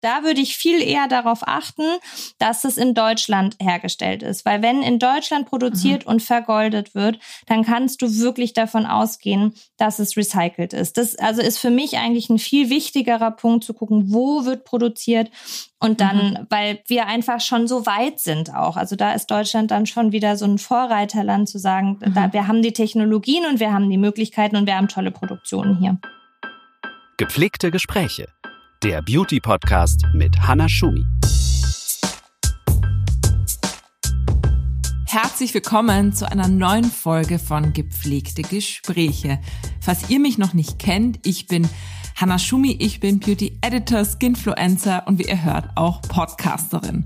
da würde ich viel eher darauf achten, dass es in Deutschland hergestellt ist. Weil wenn in Deutschland produziert mhm. und vergoldet wird, dann kannst du wirklich davon ausgehen, dass es recycelt ist. Das also ist für mich eigentlich ein viel wichtigerer Punkt zu gucken, wo wird produziert und dann, mhm. weil wir einfach schon so weit sind auch. Also da ist Deutschland dann schon wieder so ein Vorreiterland zu sagen, mhm. da, wir haben die Technologien und wir haben die Möglichkeiten und wir haben tolle Produktionen hier. Gepflegte Gespräche der Beauty-Podcast mit Hanna Schumi. Herzlich willkommen zu einer neuen Folge von Gepflegte Gespräche. Falls ihr mich noch nicht kennt, ich bin Hanna Schumi, ich bin Beauty Editor, Skinfluencer und wie ihr hört auch Podcasterin.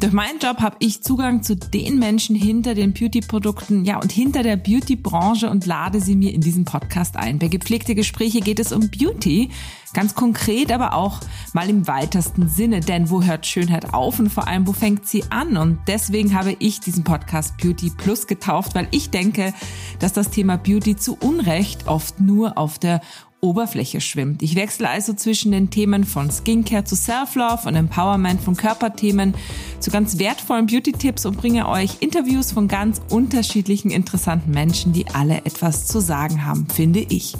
Durch meinen Job habe ich Zugang zu den Menschen hinter den Beauty-Produkten, ja und hinter der Beauty-Branche und lade sie mir in diesen Podcast ein. Bei gepflegte Gespräche geht es um Beauty, ganz konkret, aber auch mal im weitesten Sinne. Denn wo hört Schönheit auf und vor allem wo fängt sie an? Und deswegen habe ich diesen Podcast Beauty Plus getauft, weil ich denke, dass das Thema Beauty zu Unrecht oft nur auf der Oberfläche schwimmt. Ich wechsle also zwischen den Themen von Skincare zu Self-Love und Empowerment, von Körperthemen zu ganz wertvollen Beauty-Tipps und bringe euch Interviews von ganz unterschiedlichen interessanten Menschen, die alle etwas zu sagen haben, finde ich.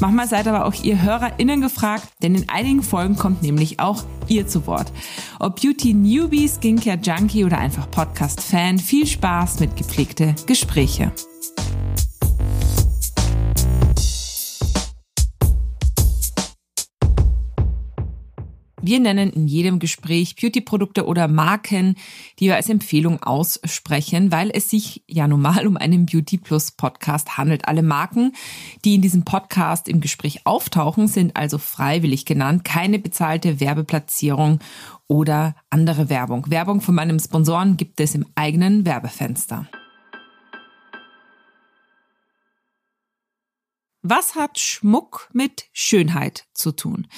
Manchmal seid aber auch ihr HörerInnen gefragt, denn in einigen Folgen kommt nämlich auch ihr zu Wort. Ob Beauty-Newbie, Skincare-Junkie oder einfach Podcast-Fan, viel Spaß mit gepflegte Gespräche. Wir nennen in jedem Gespräch Beauty-Produkte oder Marken, die wir als Empfehlung aussprechen, weil es sich ja normal um einen Beauty Plus Podcast handelt. Alle Marken, die in diesem Podcast im Gespräch auftauchen, sind also freiwillig genannt, keine bezahlte Werbeplatzierung oder andere Werbung. Werbung von meinem Sponsoren gibt es im eigenen Werbefenster. Was hat Schmuck mit Schönheit zu tun?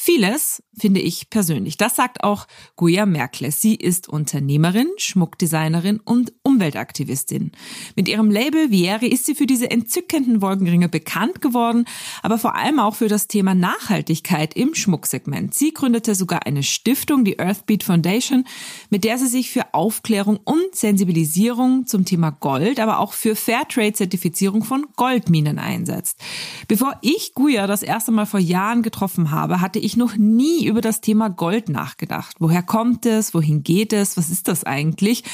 Vieles, finde ich persönlich. Das sagt auch Guya Merkle. Sie ist Unternehmerin, Schmuckdesignerin und Umweltaktivistin. Mit ihrem Label Vieri ist sie für diese entzückenden Wolkenringe bekannt geworden, aber vor allem auch für das Thema Nachhaltigkeit im Schmucksegment. Sie gründete sogar eine Stiftung, die Earthbeat Foundation, mit der sie sich für Aufklärung und Sensibilisierung zum Thema Gold, aber auch für Fairtrade-Zertifizierung von Goldminen einsetzt. Bevor ich Guya das erste Mal vor Jahren getroffen habe, hatte noch nie über das Thema Gold nachgedacht. Woher kommt es? Wohin geht es? Was ist das eigentlich?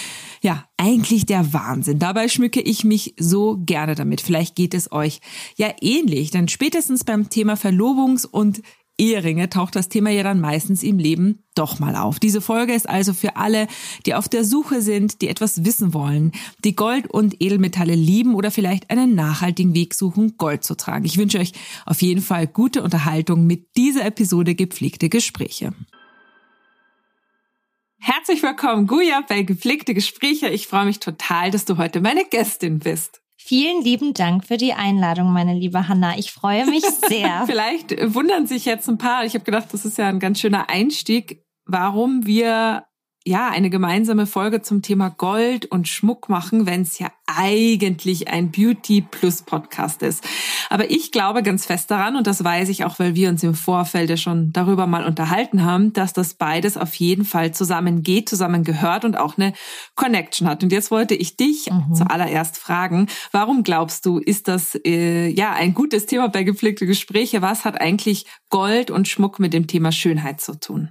Ja, eigentlich der Wahnsinn. Dabei schmücke ich mich so gerne damit. Vielleicht geht es euch ja ähnlich, denn spätestens beim Thema Verlobungs- und Eheringe taucht das Thema ja dann meistens im Leben doch mal auf. Diese Folge ist also für alle, die auf der Suche sind, die etwas wissen wollen, die Gold und Edelmetalle lieben oder vielleicht einen nachhaltigen Weg suchen, Gold zu tragen. Ich wünsche euch auf jeden Fall gute Unterhaltung mit dieser Episode gepflegte Gespräche. Herzlich willkommen, Guya, bei gepflegte Gespräche. Ich freue mich total, dass du heute meine Gästin bist. Vielen lieben Dank für die Einladung, meine liebe Hanna. Ich freue mich sehr. Vielleicht wundern sich jetzt ein paar. Ich habe gedacht, das ist ja ein ganz schöner Einstieg, warum wir ja, eine gemeinsame Folge zum Thema Gold und Schmuck machen, wenn es ja eigentlich ein Beauty Plus Podcast ist. Aber ich glaube ganz fest daran, und das weiß ich auch, weil wir uns im Vorfeld ja schon darüber mal unterhalten haben, dass das beides auf jeden Fall zusammengeht, zusammengehört und auch eine Connection hat. Und jetzt wollte ich dich mhm. zuallererst fragen, warum glaubst du, ist das äh, ja ein gutes Thema bei gepflegte Gespräche? Was hat eigentlich Gold und Schmuck mit dem Thema Schönheit zu tun?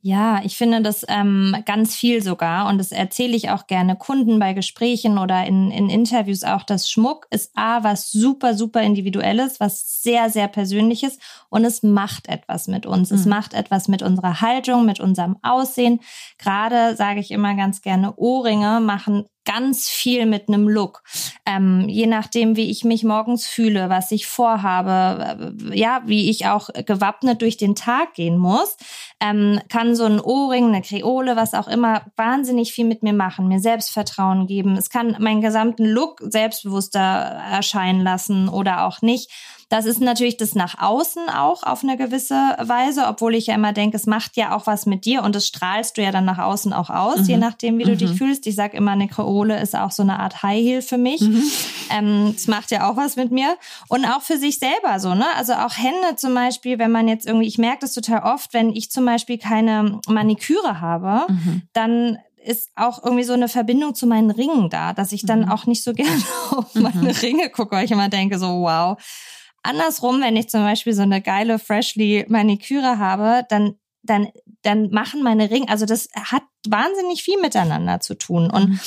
Ja, ich finde das ähm, ganz viel sogar und das erzähle ich auch gerne Kunden bei Gesprächen oder in, in Interviews auch, dass Schmuck ist A, was super, super individuelles, was sehr, sehr persönliches und es macht etwas mit uns. Mhm. Es macht etwas mit unserer Haltung, mit unserem Aussehen. Gerade sage ich immer ganz gerne, Ohrringe machen ganz viel mit einem Look. Ähm, je nachdem, wie ich mich morgens fühle, was ich vorhabe, äh, ja, wie ich auch gewappnet durch den Tag gehen muss, ähm, kann so ein Ohrring, eine Kreole, was auch immer, wahnsinnig viel mit mir machen, mir Selbstvertrauen geben. Es kann meinen gesamten Look selbstbewusster erscheinen lassen oder auch nicht. Das ist natürlich das nach außen auch auf eine gewisse Weise, obwohl ich ja immer denke, es macht ja auch was mit dir und das strahlst du ja dann nach außen auch aus, mhm. je nachdem, wie du mhm. dich fühlst. Ich sage immer, eine Kreole ist auch so eine Art High Heel für mich. Mhm. Ähm, es macht ja auch was mit mir und auch für sich selber so, ne? Also auch Hände zum Beispiel, wenn man jetzt irgendwie, ich merke das total oft, wenn ich zum Beispiel keine Maniküre habe, mhm. dann ist auch irgendwie so eine Verbindung zu meinen Ringen da, dass ich dann mhm. auch nicht so gerne auf meine mhm. Ringe gucke, weil ich immer denke, so wow. Andersrum, wenn ich zum Beispiel so eine geile Freshly Maniküre habe, dann dann, dann machen meine Ringe, also das hat wahnsinnig viel miteinander zu tun. Und mhm.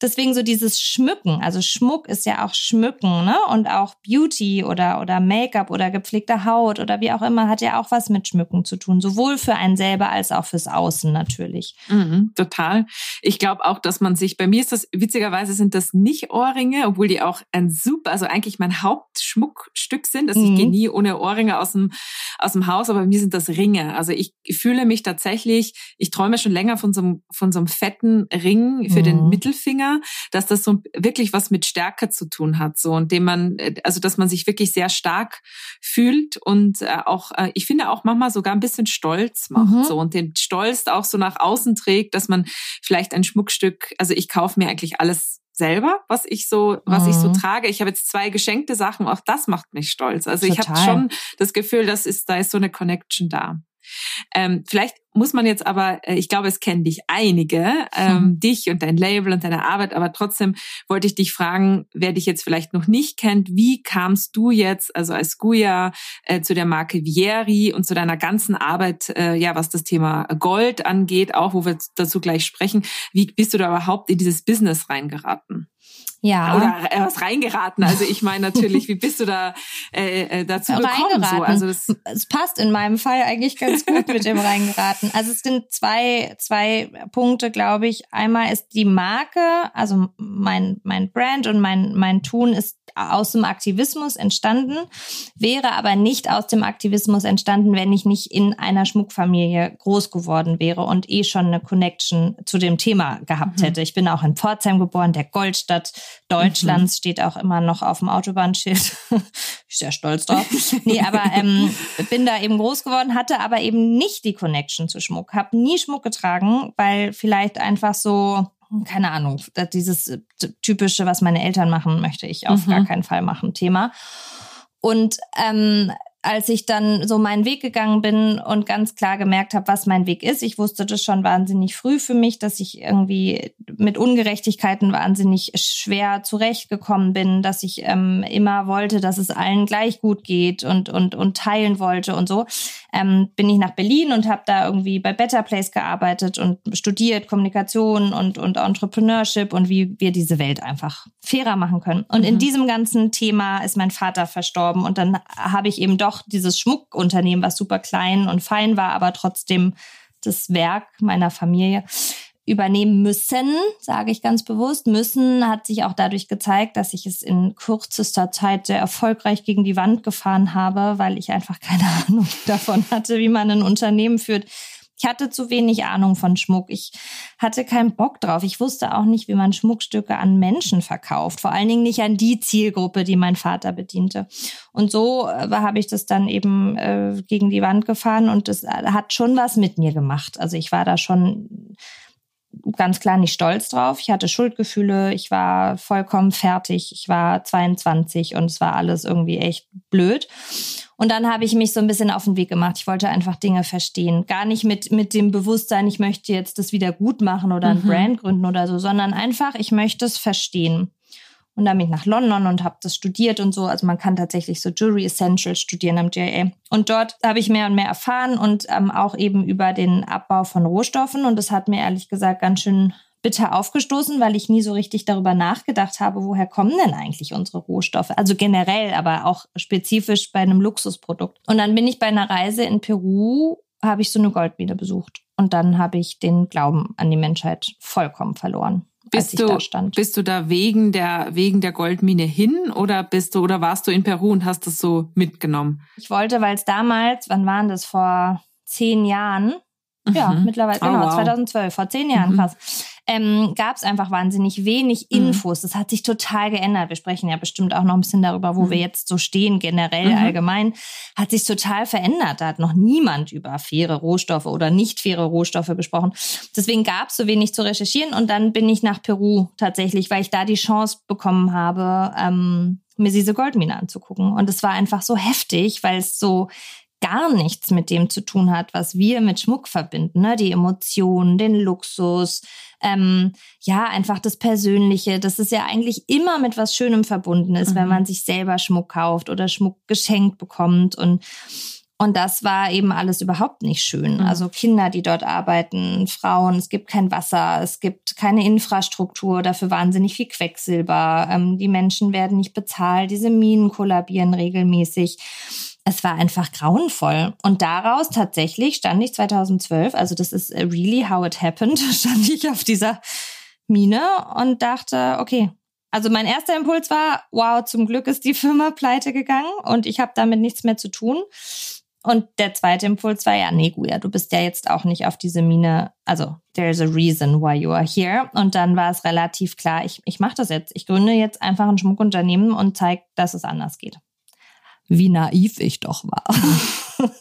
deswegen so dieses Schmücken, also Schmuck ist ja auch Schmücken, ne? Und auch Beauty oder, oder Make-up oder gepflegte Haut oder wie auch immer, hat ja auch was mit Schmücken zu tun. Sowohl für einen selber als auch fürs Außen natürlich. Mhm, total. Ich glaube auch, dass man sich, bei mir ist das, witzigerweise sind das nicht Ohrringe, obwohl die auch ein super, also eigentlich mein Hauptschmuckstück sind. Also mhm. ich gehe nie ohne Ohrringe aus dem, aus dem Haus, aber bei mir sind das Ringe. Also ich fühle mich tatsächlich, ich träume schon länger von so einem von so einem fetten Ring für mhm. den Mittelfinger, dass das so wirklich was mit Stärke zu tun hat, so und dem man, äh, also dass man sich wirklich sehr stark fühlt und äh, auch, äh, ich finde auch manchmal sogar ein bisschen stolz macht, mhm. so und den Stolz auch so nach außen trägt, dass man vielleicht ein Schmuckstück, also ich kaufe mir eigentlich alles selber, was ich so, was mhm. ich so mhm. trage. Ich habe jetzt zwei geschenkte Sachen, auch das macht mich stolz. Also Total. ich habe schon das Gefühl, das ist, da ist so eine Connection da. Ähm, vielleicht muss man jetzt aber, äh, ich glaube, es kennen dich einige, ähm, mhm. dich und dein Label und deine Arbeit, aber trotzdem wollte ich dich fragen, wer dich jetzt vielleicht noch nicht kennt, wie kamst du jetzt, also als Guya, äh, zu der Marke Vieri und zu deiner ganzen Arbeit, äh, ja, was das Thema Gold angeht, auch wo wir dazu gleich sprechen, wie bist du da überhaupt in dieses Business reingeraten? Ja. Oder äh, was reingeraten. Also ich meine natürlich, wie bist du da äh, äh dazu gekommen? So, also das es passt in meinem Fall eigentlich ganz gut mit dem reingeraten. Also es sind zwei zwei Punkte, glaube ich. Einmal ist die Marke, also mein mein Brand und mein mein Tun ist aus dem Aktivismus entstanden, wäre aber nicht aus dem Aktivismus entstanden, wenn ich nicht in einer Schmuckfamilie groß geworden wäre und eh schon eine Connection zu dem Thema gehabt mhm. hätte. Ich bin auch in Pforzheim geboren, der Goldstadt Deutschlands, mhm. steht auch immer noch auf dem Autobahnschild. ich sehr stolz drauf. nee, aber ähm, bin da eben groß geworden, hatte aber eben nicht die Connection zu Schmuck, habe nie Schmuck getragen, weil vielleicht einfach so keine Ahnung, dieses äh, typische, was meine Eltern machen, möchte ich auf mhm. gar keinen Fall machen, Thema. Und ähm, als ich dann so meinen Weg gegangen bin und ganz klar gemerkt habe, was mein Weg ist. Ich wusste das schon wahnsinnig früh für mich, dass ich irgendwie mit Ungerechtigkeiten wahnsinnig schwer zurechtgekommen bin, dass ich ähm, immer wollte, dass es allen gleich gut geht und und und teilen wollte und so. Ähm, bin ich nach Berlin und habe da irgendwie bei Better Place gearbeitet und studiert Kommunikation und und Entrepreneurship und wie wir diese Welt einfach fairer machen können. Und mhm. in diesem ganzen Thema ist mein Vater verstorben und dann habe ich eben doch doch dieses Schmuckunternehmen, was super klein und fein war, aber trotzdem das Werk meiner Familie übernehmen müssen, sage ich ganz bewusst. Müssen hat sich auch dadurch gezeigt, dass ich es in kürzester Zeit sehr erfolgreich gegen die Wand gefahren habe, weil ich einfach keine Ahnung davon hatte, wie man ein Unternehmen führt, ich hatte zu wenig Ahnung von Schmuck. Ich hatte keinen Bock drauf. Ich wusste auch nicht, wie man Schmuckstücke an Menschen verkauft. Vor allen Dingen nicht an die Zielgruppe, die mein Vater bediente. Und so äh, habe ich das dann eben äh, gegen die Wand gefahren und das äh, hat schon was mit mir gemacht. Also ich war da schon ganz klar nicht stolz drauf. Ich hatte Schuldgefühle, ich war vollkommen fertig, ich war 22 und es war alles irgendwie echt blöd. Und dann habe ich mich so ein bisschen auf den Weg gemacht. Ich wollte einfach Dinge verstehen. Gar nicht mit, mit dem Bewusstsein, ich möchte jetzt das wieder gut machen oder ein mhm. Brand gründen oder so, sondern einfach, ich möchte es verstehen. Und dann bin ich nach London und habe das studiert und so. Also man kann tatsächlich so Jewelry Essentials studieren am JA. Und dort habe ich mehr und mehr erfahren und ähm, auch eben über den Abbau von Rohstoffen. Und das hat mir ehrlich gesagt ganz schön bitter aufgestoßen, weil ich nie so richtig darüber nachgedacht habe, woher kommen denn eigentlich unsere Rohstoffe? Also generell, aber auch spezifisch bei einem Luxusprodukt. Und dann bin ich bei einer Reise in Peru, habe ich so eine Goldmine besucht. Und dann habe ich den Glauben an die Menschheit vollkommen verloren. Bist du, bist du da wegen der, wegen der Goldmine hin oder bist du, oder warst du in Peru und hast das so mitgenommen? Ich wollte, weil es damals, wann waren das, vor zehn Jahren, ja, mhm. mittlerweile, oh, genau, wow. 2012, vor zehn Jahren, mhm. krass ähm, gab es einfach wahnsinnig wenig mhm. Infos. Das hat sich total geändert. Wir sprechen ja bestimmt auch noch ein bisschen darüber, wo mhm. wir jetzt so stehen, generell mhm. allgemein. Hat sich total verändert. Da hat noch niemand über faire Rohstoffe oder nicht faire Rohstoffe gesprochen. Deswegen gab es so wenig zu recherchieren und dann bin ich nach Peru tatsächlich, weil ich da die Chance bekommen habe, ähm, mir diese Goldmine anzugucken. Und es war einfach so heftig, weil es so gar nichts mit dem zu tun hat, was wir mit Schmuck verbinden. Ne? Die Emotionen, den Luxus, ähm, ja, einfach das Persönliche, dass es ja eigentlich immer mit was Schönem verbunden ist, mhm. wenn man sich selber Schmuck kauft oder Schmuck geschenkt bekommt. Und und das war eben alles überhaupt nicht schön. Mhm. Also Kinder, die dort arbeiten, Frauen, es gibt kein Wasser, es gibt keine Infrastruktur, dafür wahnsinnig viel Quecksilber. Ähm, die Menschen werden nicht bezahlt, diese Minen kollabieren regelmäßig. Es war einfach grauenvoll. Und daraus tatsächlich stand ich 2012, also das ist really how it happened, stand ich auf dieser Mine und dachte, okay, also mein erster Impuls war, wow, zum Glück ist die Firma pleite gegangen und ich habe damit nichts mehr zu tun. Und der zweite Impuls war ja, nee, Guya, du bist ja jetzt auch nicht auf diese Mine. Also, there's a reason why you are here. Und dann war es relativ klar, ich, ich mache das jetzt. Ich gründe jetzt einfach ein Schmuckunternehmen und zeige, dass es anders geht. Wie naiv ich doch war.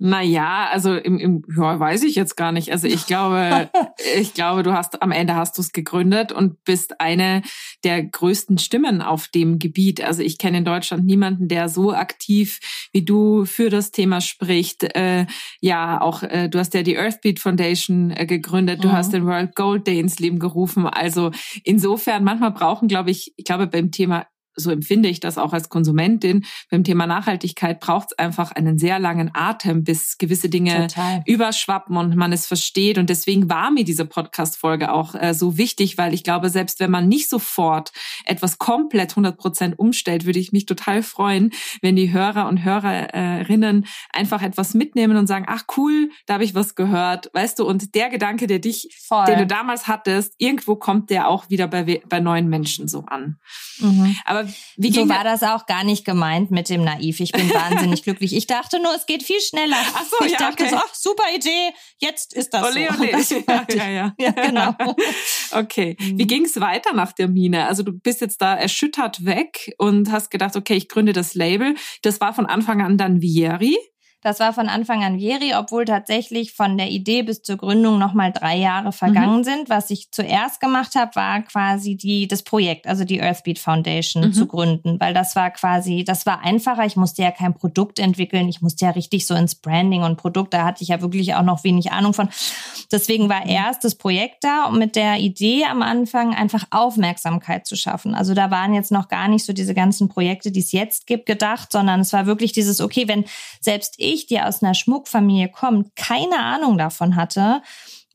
Naja, also im, im ja, weiß ich jetzt gar nicht. Also ich glaube, ich glaube, du hast am Ende hast du es gegründet und bist eine der größten Stimmen auf dem Gebiet. Also ich kenne in Deutschland niemanden, der so aktiv wie du für das Thema spricht. Äh, ja, auch äh, du hast ja die Earthbeat Foundation äh, gegründet. Du mhm. hast den World Gold Day ins Leben gerufen. Also insofern manchmal brauchen, glaube ich, ich glaube beim Thema so empfinde ich das auch als Konsumentin. Beim Thema Nachhaltigkeit braucht es einfach einen sehr langen Atem, bis gewisse Dinge Total. überschwappen und man es versteht. Und deswegen war mir diese Podcast-Folge auch äh, so wichtig, weil ich glaube, selbst wenn man nicht sofort etwas komplett 100 Prozent umstellt, würde ich mich total freuen, wenn die Hörer und Hörerinnen einfach etwas mitnehmen und sagen, ach cool, da habe ich was gehört, weißt du, und der Gedanke, der dich, Voll. den du damals hattest, irgendwo kommt der auch wieder bei, bei neuen Menschen so an. Mhm. Aber wie so war das auch gar nicht gemeint mit dem Naiv. Ich bin wahnsinnig glücklich. Ich dachte nur, es geht viel schneller. Ach so, ich ja, dachte okay. so, ach, super Idee, jetzt ist das ole, so. Ole. Das ja, ja, ja. ja, genau. okay, mhm. wie ging es weiter nach der Mine? Also du bist jetzt da erschüttert weg und hast gedacht, okay, ich gründe das Label. Das war von Anfang an dann Vieri. Das war von Anfang an Veri, obwohl tatsächlich von der Idee bis zur Gründung nochmal drei Jahre vergangen mhm. sind. Was ich zuerst gemacht habe, war quasi die, das Projekt, also die Earthbeat Foundation mhm. zu gründen, weil das war quasi, das war einfacher. Ich musste ja kein Produkt entwickeln. Ich musste ja richtig so ins Branding und Produkt, da hatte ich ja wirklich auch noch wenig Ahnung von. Deswegen war mhm. erst das Projekt da und mit der Idee am Anfang einfach Aufmerksamkeit zu schaffen. Also da waren jetzt noch gar nicht so diese ganzen Projekte, die es jetzt gibt, gedacht, sondern es war wirklich dieses, okay, wenn selbst ich ich, die aus einer Schmuckfamilie kommt, keine Ahnung davon hatte,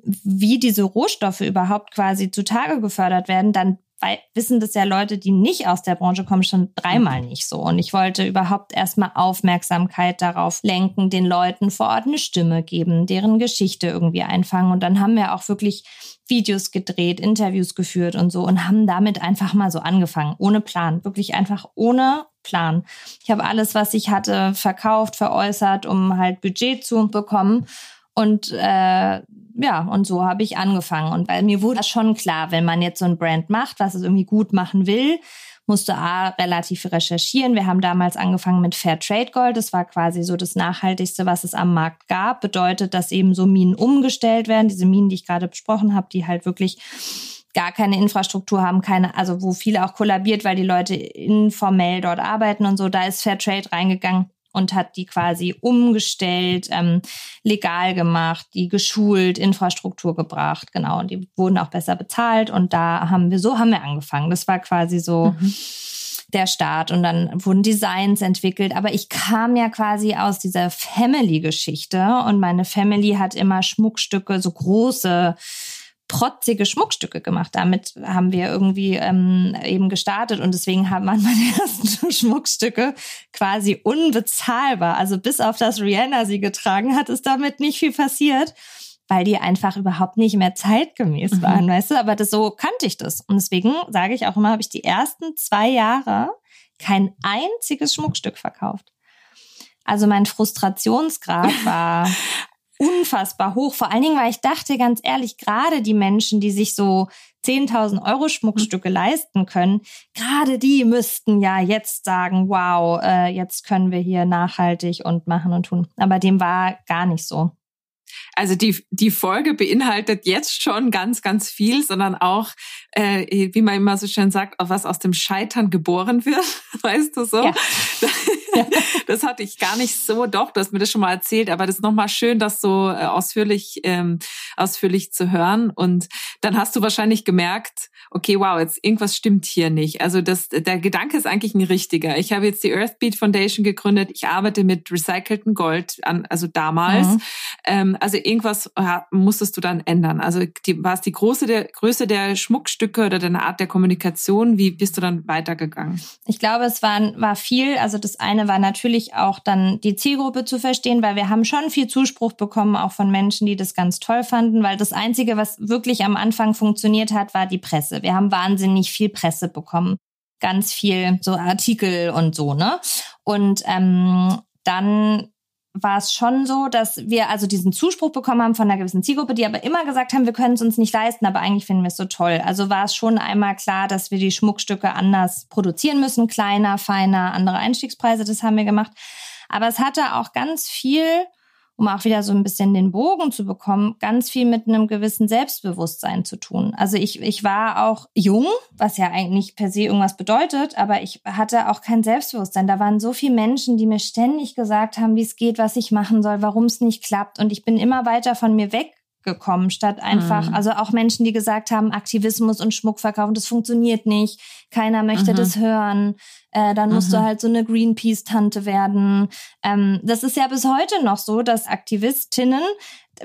wie diese Rohstoffe überhaupt quasi zutage gefördert werden, dann wissen das ja Leute, die nicht aus der Branche kommen, schon dreimal nicht so. Und ich wollte überhaupt erstmal Aufmerksamkeit darauf lenken, den Leuten vor Ort eine Stimme geben, deren Geschichte irgendwie einfangen. Und dann haben wir auch wirklich Videos gedreht, Interviews geführt und so und haben damit einfach mal so angefangen, ohne Plan, wirklich einfach ohne Plan. Ich habe alles, was ich hatte, verkauft, veräußert, um halt Budget zu bekommen. Und äh, ja, und so habe ich angefangen. Und weil mir wurde schon klar, wenn man jetzt so ein Brand macht, was es irgendwie gut machen will, musste A relativ recherchieren. Wir haben damals angefangen mit Fair Trade Gold. Das war quasi so das Nachhaltigste, was es am Markt gab. Bedeutet, dass eben so Minen umgestellt werden. Diese Minen, die ich gerade besprochen habe, die halt wirklich gar keine Infrastruktur haben, keine, also wo viele auch kollabiert, weil die Leute informell dort arbeiten und so. Da ist Fair Trade reingegangen und hat die quasi umgestellt, ähm, legal gemacht, die geschult, Infrastruktur gebracht, genau. Und die wurden auch besser bezahlt und da haben wir, so haben wir angefangen. Das war quasi so mhm. der Start und dann wurden Designs entwickelt. Aber ich kam ja quasi aus dieser Family-Geschichte und meine Family hat immer Schmuckstücke, so große protzige Schmuckstücke gemacht. Damit haben wir irgendwie ähm, eben gestartet und deswegen haben meine ersten Schmuckstücke quasi unbezahlbar. Also bis auf das Rihanna sie getragen hat, ist damit nicht viel passiert, weil die einfach überhaupt nicht mehr zeitgemäß mhm. waren, weißt du? Aber das so kannte ich das und deswegen sage ich auch immer, habe ich die ersten zwei Jahre kein einziges Schmuckstück verkauft. Also mein Frustrationsgrad war unfassbar hoch. Vor allen Dingen, weil ich dachte, ganz ehrlich, gerade die Menschen, die sich so 10.000 Euro Schmuckstücke leisten können, gerade die müssten ja jetzt sagen, wow, äh, jetzt können wir hier nachhaltig und machen und tun. Aber dem war gar nicht so. Also die, die Folge beinhaltet jetzt schon ganz, ganz viel, sondern auch, äh, wie man immer so schön sagt, was aus dem Scheitern geboren wird, weißt du so? Ja. Das hatte ich gar nicht so, doch, du hast mir das schon mal erzählt, aber das ist nochmal schön, das so äh, ausführlich, ähm, ausführlich zu hören. Und dann hast du wahrscheinlich gemerkt, okay, wow, jetzt irgendwas stimmt hier nicht. Also das, der Gedanke ist eigentlich ein richtiger. Ich habe jetzt die Earthbeat Foundation gegründet. Ich arbeite mit recyceltem Gold an, also damals. Mhm. Ähm, also irgendwas musstest du dann ändern. Also die, war es die Größe der, Größe der Schmuckstücke oder deine Art der Kommunikation? Wie bist du dann weitergegangen? Ich glaube, es war, war viel. Also das eine war natürlich auch dann die Zielgruppe zu verstehen, weil wir haben schon viel Zuspruch bekommen, auch von Menschen, die das ganz toll fanden, weil das Einzige, was wirklich am Anfang funktioniert hat, war die Presse. Wir haben wahnsinnig viel Presse bekommen. Ganz viel so Artikel und so, ne? Und ähm, dann war es schon so, dass wir also diesen Zuspruch bekommen haben von einer gewissen Zielgruppe, die aber immer gesagt haben, wir können es uns nicht leisten, aber eigentlich finden wir es so toll. Also war es schon einmal klar, dass wir die Schmuckstücke anders produzieren müssen, kleiner, feiner, andere Einstiegspreise, das haben wir gemacht. Aber es hatte auch ganz viel um auch wieder so ein bisschen den Bogen zu bekommen, ganz viel mit einem gewissen Selbstbewusstsein zu tun. Also ich, ich war auch jung, was ja eigentlich per se irgendwas bedeutet, aber ich hatte auch kein Selbstbewusstsein. Da waren so viele Menschen, die mir ständig gesagt haben, wie es geht, was ich machen soll, warum es nicht klappt. Und ich bin immer weiter von mir weg gekommen, statt einfach, mhm. also auch Menschen, die gesagt haben, Aktivismus und Schmuck verkaufen, das funktioniert nicht, keiner möchte mhm. das hören, äh, dann musst mhm. du halt so eine Greenpeace-Tante werden. Ähm, das ist ja bis heute noch so, dass Aktivistinnen,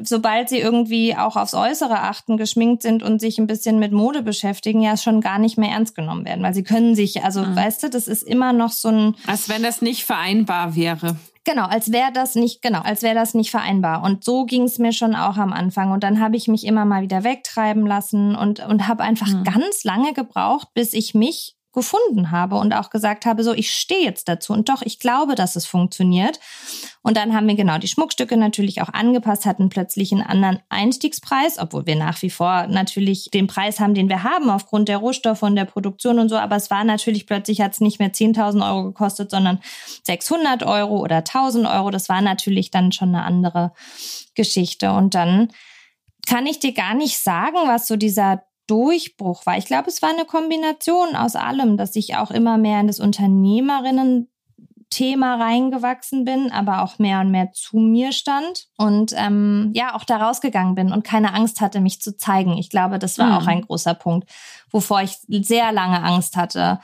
sobald sie irgendwie auch aufs Äußere achten, geschminkt sind und sich ein bisschen mit Mode beschäftigen, ja schon gar nicht mehr ernst genommen werden, weil sie können sich, also mhm. weißt du, das ist immer noch so ein... Als wenn das nicht vereinbar wäre. Genau, als wäre das nicht, genau, als wäre das nicht vereinbar. Und so ging es mir schon auch am Anfang. Und dann habe ich mich immer mal wieder wegtreiben lassen und, und habe einfach mhm. ganz lange gebraucht, bis ich mich gefunden habe und auch gesagt habe, so, ich stehe jetzt dazu und doch, ich glaube, dass es funktioniert. Und dann haben wir genau die Schmuckstücke natürlich auch angepasst, hatten plötzlich einen anderen Einstiegspreis, obwohl wir nach wie vor natürlich den Preis haben, den wir haben aufgrund der Rohstoffe und der Produktion und so. Aber es war natürlich plötzlich hat es nicht mehr 10.000 Euro gekostet, sondern 600 Euro oder 1.000 Euro. Das war natürlich dann schon eine andere Geschichte. Und dann kann ich dir gar nicht sagen, was so dieser Durchbruch war. Ich glaube, es war eine Kombination aus allem, dass ich auch immer mehr in das Unternehmerinnen Thema reingewachsen bin, aber auch mehr und mehr zu mir stand und ähm, ja auch da rausgegangen bin und keine Angst hatte, mich zu zeigen. Ich glaube, das war mhm. auch ein großer Punkt, wovor ich sehr lange Angst hatte.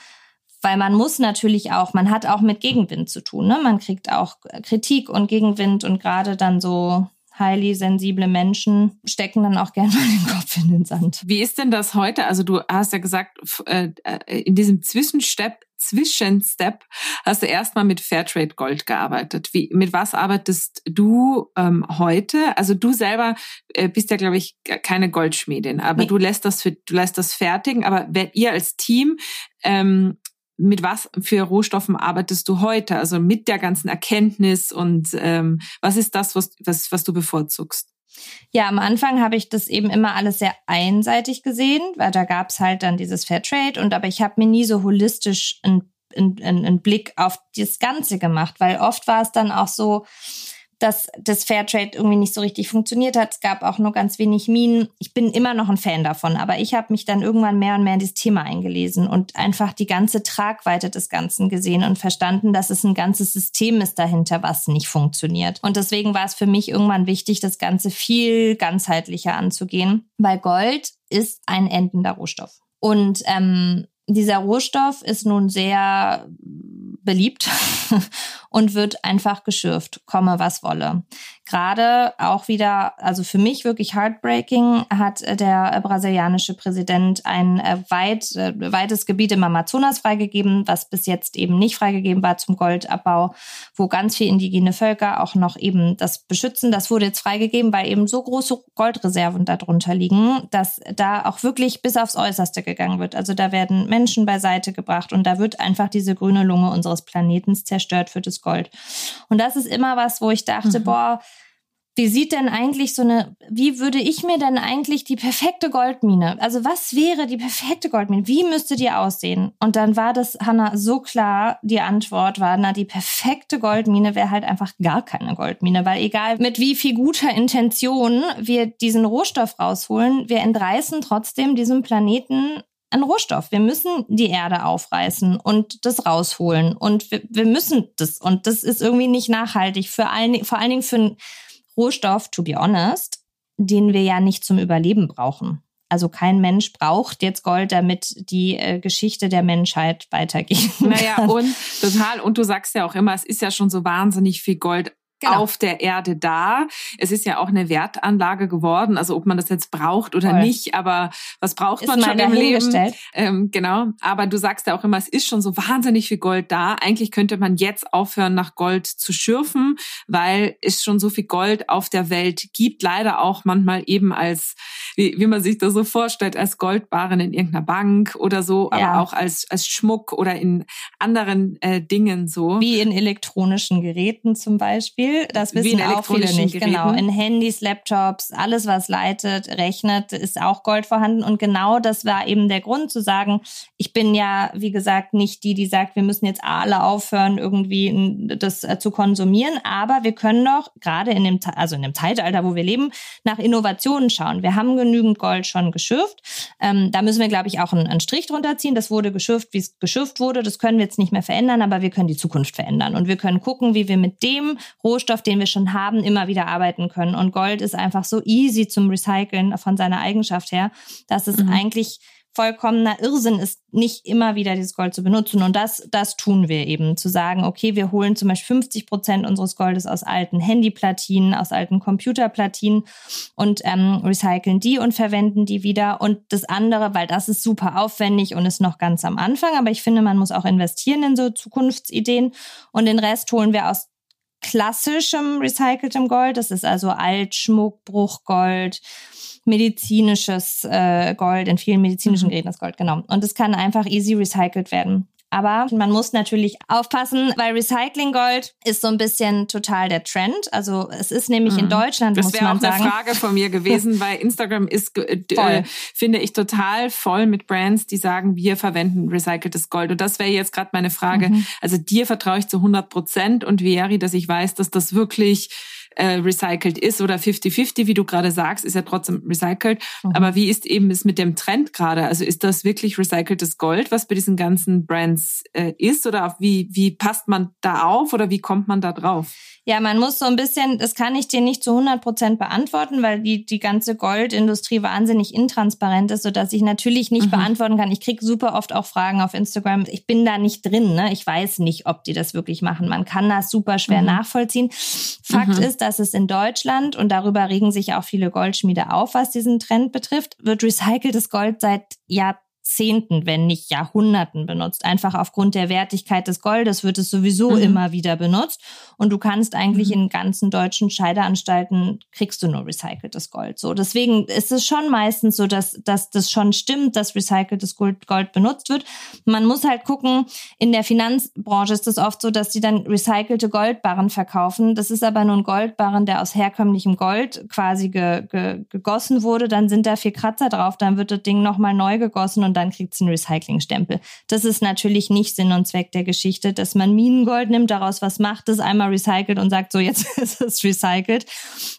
Weil man muss natürlich auch, man hat auch mit Gegenwind zu tun. Ne? Man kriegt auch Kritik und Gegenwind und gerade dann so highly sensible Menschen stecken dann auch gerne mal den Kopf in den Sand. Wie ist denn das heute? Also du hast ja gesagt, äh, äh, in diesem Zwischenstep Zwischenstep hast du erstmal mit Fairtrade Gold gearbeitet. Wie, mit was arbeitest du ähm, heute? Also du selber äh, bist ja, glaube ich, keine Goldschmiedin, aber nee. du lässt das für, du lässt das fertigen. Aber wer ihr als Team ähm, mit was für Rohstoffen arbeitest du heute? Also mit der ganzen Erkenntnis und ähm, was ist das, was, was, was du bevorzugst? Ja, am Anfang habe ich das eben immer alles sehr einseitig gesehen, weil da gab es halt dann dieses Fairtrade und aber ich habe mir nie so holistisch einen, einen, einen Blick auf das Ganze gemacht, weil oft war es dann auch so, dass das Fairtrade irgendwie nicht so richtig funktioniert hat. Es gab auch nur ganz wenig Minen. Ich bin immer noch ein Fan davon, aber ich habe mich dann irgendwann mehr und mehr in dieses Thema eingelesen und einfach die ganze Tragweite des Ganzen gesehen und verstanden, dass es ein ganzes System ist dahinter, was nicht funktioniert. Und deswegen war es für mich irgendwann wichtig, das Ganze viel ganzheitlicher anzugehen, weil Gold ist ein endender Rohstoff. Und ähm, dieser Rohstoff ist nun sehr beliebt und wird einfach geschürft, komme was wolle. Gerade auch wieder, also für mich wirklich heartbreaking, hat der brasilianische Präsident ein äh, weit, äh, weites Gebiet im Amazonas freigegeben, was bis jetzt eben nicht freigegeben war zum Goldabbau, wo ganz viele indigene Völker auch noch eben das beschützen. Das wurde jetzt freigegeben, weil eben so große Goldreserven darunter liegen, dass da auch wirklich bis aufs Äußerste gegangen wird. Also da werden Menschen beiseite gebracht und da wird einfach diese grüne Lunge unseres Planetens zerstört für das Gold. Und das ist immer was, wo ich dachte, mhm. boah, wie sieht denn eigentlich so eine, wie würde ich mir denn eigentlich die perfekte Goldmine, also was wäre die perfekte Goldmine, wie müsste die aussehen? Und dann war das, Hanna, so klar, die Antwort war, na, die perfekte Goldmine wäre halt einfach gar keine Goldmine, weil egal mit wie viel guter Intention wir diesen Rohstoff rausholen, wir entreißen trotzdem diesem Planeten ein Rohstoff. Wir müssen die Erde aufreißen und das rausholen. Und wir, wir müssen das. Und das ist irgendwie nicht nachhaltig. Für allen, vor allen Dingen für einen Rohstoff, to be honest, den wir ja nicht zum Überleben brauchen. Also kein Mensch braucht jetzt Gold, damit die äh, Geschichte der Menschheit weitergeht. Naja, und total. Und du sagst ja auch immer, es ist ja schon so wahnsinnig viel Gold genau. auf der Erde da. Es ist ja auch eine Wertanlage geworden, also ob man das jetzt braucht oder Voll. nicht, aber was braucht ist man schon im Leben? Ähm, genau, aber du sagst ja auch immer, es ist schon so wahnsinnig viel Gold da. Eigentlich könnte man jetzt aufhören, nach Gold zu schürfen, weil es schon so viel Gold auf der Welt gibt. Leider auch manchmal eben als, wie, wie man sich das so vorstellt, als Goldbarren in irgendeiner Bank oder so, ja. aber auch als, als Schmuck oder in anderen äh, Dingen so. Wie in elektronischen Geräten zum Beispiel. Beispiel. Das wissen auch viele nicht. Geräten. Genau. In Handys, Laptops, alles, was leitet, rechnet, ist auch Gold vorhanden. Und genau das war eben der Grund zu sagen, ich bin ja, wie gesagt, nicht die, die sagt, wir müssen jetzt alle aufhören, irgendwie das äh, zu konsumieren. Aber wir können doch gerade in dem, also in dem Zeitalter, wo wir leben, nach Innovationen schauen. Wir haben genügend Gold schon geschürft. Ähm, da müssen wir, glaube ich, auch einen, einen Strich drunter ziehen. Das wurde geschürft, wie es geschürft wurde. Das können wir jetzt nicht mehr verändern, aber wir können die Zukunft verändern. Und wir können gucken, wie wir mit dem Rohstoff Rohstoff, den wir schon haben, immer wieder arbeiten können. Und Gold ist einfach so easy zum Recyceln von seiner Eigenschaft her, dass es mhm. eigentlich vollkommener Irrsinn ist, nicht immer wieder dieses Gold zu benutzen. Und das, das tun wir eben, zu sagen, okay, wir holen zum Beispiel 50 Prozent unseres Goldes aus alten Handyplatinen, aus alten Computerplatinen und ähm, recyceln die und verwenden die wieder. Und das andere, weil das ist super aufwendig und ist noch ganz am Anfang, aber ich finde, man muss auch investieren in so Zukunftsideen. Und den Rest holen wir aus klassischem recyceltem Gold. Das ist also Altschmuck, Bruchgold, medizinisches äh, Gold, in vielen medizinischen mhm. Geräten das Gold, genau. Und es kann einfach easy recycelt werden. Aber man muss natürlich aufpassen, weil Recycling Gold ist so ein bisschen total der Trend. Also es ist nämlich mhm. in Deutschland, das muss man sagen. Das wäre auch eine Frage von mir gewesen, weil Instagram ist, äh, finde ich, total voll mit Brands, die sagen, wir verwenden recyceltes Gold. Und das wäre jetzt gerade meine Frage. Mhm. Also dir vertraue ich zu 100 Prozent und Vieri, dass ich weiß, dass das wirklich äh, recycelt ist oder 50-50, wie du gerade sagst, ist ja trotzdem recycelt. Mhm. Aber wie ist eben es mit dem Trend gerade? Also ist das wirklich recyceltes Gold, was bei diesen ganzen Brands äh, ist? Oder wie, wie passt man da auf oder wie kommt man da drauf? Ja, man muss so ein bisschen, das kann ich dir nicht zu 100 Prozent beantworten, weil die, die ganze Goldindustrie wahnsinnig intransparent ist, sodass ich natürlich nicht mhm. beantworten kann. Ich kriege super oft auch Fragen auf Instagram. Ich bin da nicht drin, ne? Ich weiß nicht, ob die das wirklich machen. Man kann das super schwer mhm. nachvollziehen. Fakt mhm. Ist, dass es in Deutschland, und darüber regen sich auch viele Goldschmiede auf, was diesen Trend betrifft, wird recyceltes Gold seit Jahrzehnten Jahrzehnten, wenn nicht Jahrhunderten benutzt. Einfach aufgrund der Wertigkeit des Goldes wird es sowieso mhm. immer wieder benutzt. Und du kannst eigentlich mhm. in ganzen deutschen Scheideanstalten kriegst du nur recyceltes Gold. So, deswegen ist es schon meistens so, dass, dass das schon stimmt, dass recyceltes Gold, Gold benutzt wird. Man muss halt gucken, in der Finanzbranche ist es oft so, dass die dann recycelte Goldbarren verkaufen. Das ist aber nur ein Goldbarren, der aus herkömmlichem Gold quasi ge, ge, gegossen wurde. Dann sind da vier Kratzer drauf, dann wird das Ding nochmal neu gegossen und dann kriegt es einen Recyclingstempel. Das ist natürlich nicht Sinn und Zweck der Geschichte, dass man Minengold nimmt, daraus was macht, das einmal recycelt und sagt, so jetzt ist es recycelt.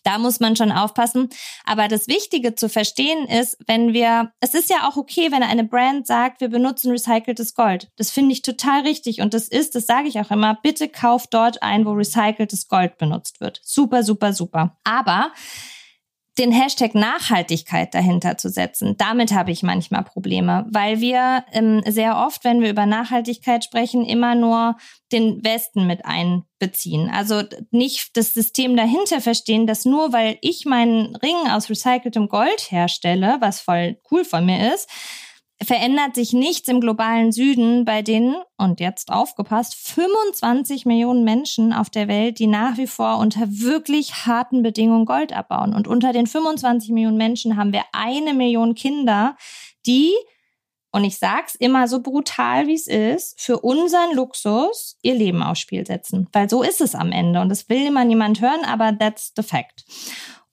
Da muss man schon aufpassen. Aber das Wichtige zu verstehen ist, wenn wir, es ist ja auch okay, wenn eine Brand sagt, wir benutzen recyceltes Gold. Das finde ich total richtig und das ist, das sage ich auch immer, bitte kauft dort ein, wo recyceltes Gold benutzt wird. Super, super, super. Aber den Hashtag Nachhaltigkeit dahinter zu setzen, damit habe ich manchmal Probleme, weil wir ähm, sehr oft, wenn wir über Nachhaltigkeit sprechen, immer nur den Westen mit einbeziehen. Also nicht das System dahinter verstehen, dass nur weil ich meinen Ring aus recyceltem Gold herstelle, was voll cool von mir ist, verändert sich nichts im globalen Süden bei den, und jetzt aufgepasst, 25 Millionen Menschen auf der Welt, die nach wie vor unter wirklich harten Bedingungen Gold abbauen. Und unter den 25 Millionen Menschen haben wir eine Million Kinder, die und ich sag's immer so brutal, wie es ist, für unseren Luxus ihr Leben aufs Spiel setzen. Weil so ist es am Ende. Und das will immer niemand hören, aber that's the fact.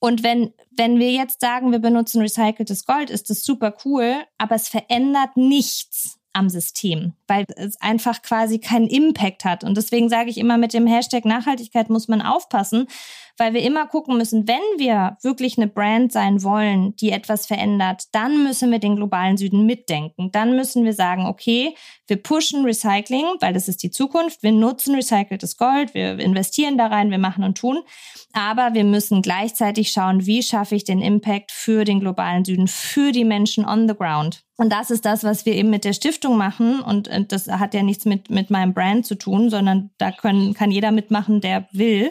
Und wenn, wenn wir jetzt sagen, wir benutzen recyceltes Gold, ist das super cool, aber es verändert nichts am System, weil es einfach quasi keinen Impact hat. Und deswegen sage ich immer, mit dem Hashtag Nachhaltigkeit muss man aufpassen, weil wir immer gucken müssen, wenn wir wirklich eine Brand sein wollen, die etwas verändert, dann müssen wir den globalen Süden mitdenken. Dann müssen wir sagen, okay, wir pushen Recycling, weil das ist die Zukunft. Wir nutzen recyceltes Gold, wir investieren da rein, wir machen und tun. Aber wir müssen gleichzeitig schauen, wie schaffe ich den Impact für den globalen Süden, für die Menschen on the ground. Und das ist das, was wir eben mit der Stiftung machen. Und das hat ja nichts mit, mit meinem Brand zu tun, sondern da können, kann jeder mitmachen, der will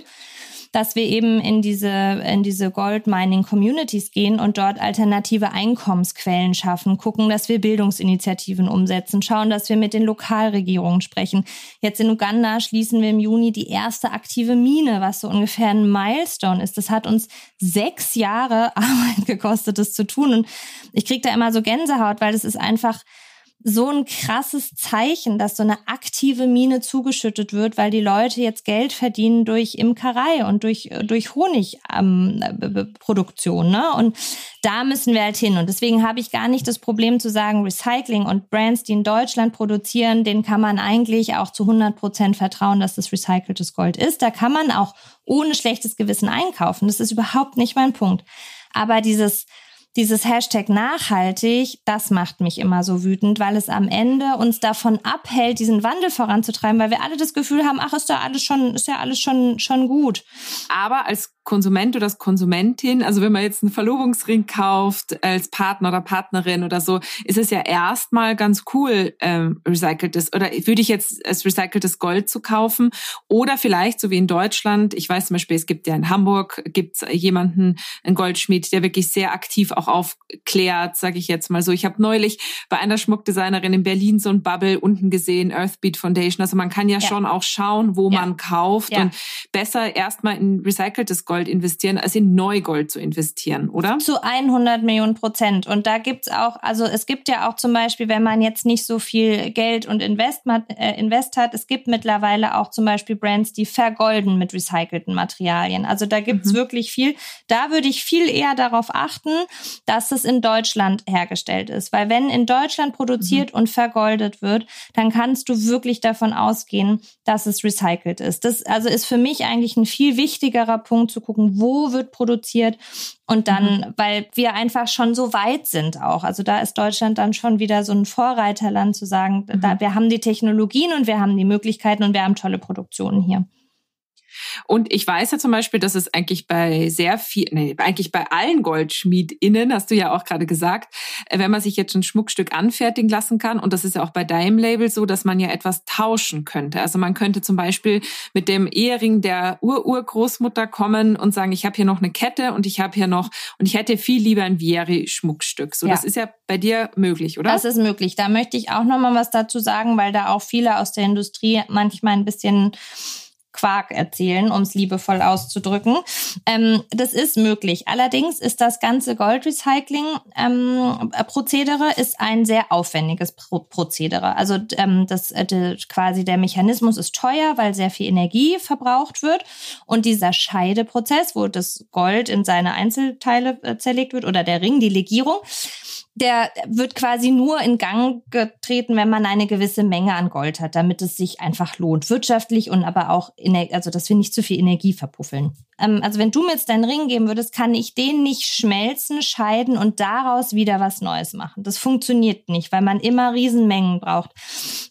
dass wir eben in diese, in diese Gold Mining Communities gehen und dort alternative Einkommensquellen schaffen, gucken, dass wir Bildungsinitiativen umsetzen, schauen, dass wir mit den Lokalregierungen sprechen. Jetzt in Uganda schließen wir im Juni die erste aktive Mine, was so ungefähr ein Milestone ist. Das hat uns sechs Jahre Arbeit gekostet, das zu tun. Und ich kriege da immer so Gänsehaut, weil das ist einfach, so ein krasses Zeichen, dass so eine aktive Mine zugeschüttet wird, weil die Leute jetzt Geld verdienen durch Imkerei und durch, durch Honigproduktion. Ähm, ne? Und da müssen wir halt hin. Und deswegen habe ich gar nicht das Problem zu sagen, Recycling und Brands, die in Deutschland produzieren, denen kann man eigentlich auch zu 100 Prozent vertrauen, dass das recyceltes Gold ist. Da kann man auch ohne schlechtes Gewissen einkaufen. Das ist überhaupt nicht mein Punkt. Aber dieses dieses Hashtag nachhaltig, das macht mich immer so wütend, weil es am Ende uns davon abhält, diesen Wandel voranzutreiben, weil wir alle das Gefühl haben, ach, ist da alles schon, ist ja alles schon, schon gut. Aber als Konsument oder als Konsumentin, also wenn man jetzt einen Verlobungsring kauft als Partner oder Partnerin oder so, ist es ja erstmal ganz cool, ähm, recyceltes oder würde ich jetzt als recyceltes Gold zu kaufen oder vielleicht so wie in Deutschland, ich weiß zum Beispiel, es gibt ja in Hamburg gibt jemanden, einen Goldschmied, der wirklich sehr aktiv auch aufklärt, sage ich jetzt mal so. Ich habe neulich bei einer Schmuckdesignerin in Berlin so ein Bubble unten gesehen, Earthbeat Foundation. Also man kann ja, ja. schon auch schauen, wo ja. man kauft ja. und besser erstmal in recyceltes Gold Gold investieren, als in Neugold zu investieren, oder? Zu 100 Millionen Prozent. Und da gibt's auch, also es gibt ja auch zum Beispiel, wenn man jetzt nicht so viel Geld und Invest, äh, Invest hat, es gibt mittlerweile auch zum Beispiel Brands, die vergolden mit recycelten Materialien. Also da gibt's mhm. wirklich viel. Da würde ich viel eher darauf achten, dass es in Deutschland hergestellt ist. Weil wenn in Deutschland produziert mhm. und vergoldet wird, dann kannst du wirklich davon ausgehen, dass es recycelt ist. Das also ist für mich eigentlich ein viel wichtigerer Punkt zu gucken, wo wird produziert und dann, mhm. weil wir einfach schon so weit sind auch. Also da ist Deutschland dann schon wieder so ein Vorreiterland zu sagen, mhm. da, wir haben die Technologien und wir haben die Möglichkeiten und wir haben tolle Produktionen hier. Und ich weiß ja zum Beispiel, dass es eigentlich bei sehr viel, nee, eigentlich bei allen GoldschmiedInnen, hast du ja auch gerade gesagt, äh, wenn man sich jetzt ein Schmuckstück anfertigen lassen kann, und das ist ja auch bei deinem Label so, dass man ja etwas tauschen könnte. Also man könnte zum Beispiel mit dem Ehering der Ururgroßmutter kommen und sagen, ich habe hier noch eine Kette und ich habe hier noch, und ich hätte viel lieber ein Vieri-Schmuckstück. So, ja. das ist ja bei dir möglich, oder? Das ist möglich. Da möchte ich auch nochmal was dazu sagen, weil da auch viele aus der Industrie manchmal ein bisschen Quark erzählen, um es liebevoll auszudrücken. Ähm, das ist möglich. Allerdings ist das ganze Goldrecycling-Prozedere ähm, ist ein sehr aufwendiges Pro Prozedere. Also ähm, das äh, quasi der Mechanismus ist teuer, weil sehr viel Energie verbraucht wird. Und dieser Scheideprozess, wo das Gold in seine Einzelteile äh, zerlegt wird oder der Ring, die Legierung, der wird quasi nur in Gang getreten, wenn man eine gewisse Menge an Gold hat, damit es sich einfach lohnt, wirtschaftlich und aber auch, also dass wir nicht zu viel Energie verpuffeln. Ähm, also wenn du mir jetzt deinen Ring geben würdest, kann ich den nicht schmelzen, scheiden und daraus wieder was Neues machen. Das funktioniert nicht, weil man immer Riesenmengen braucht.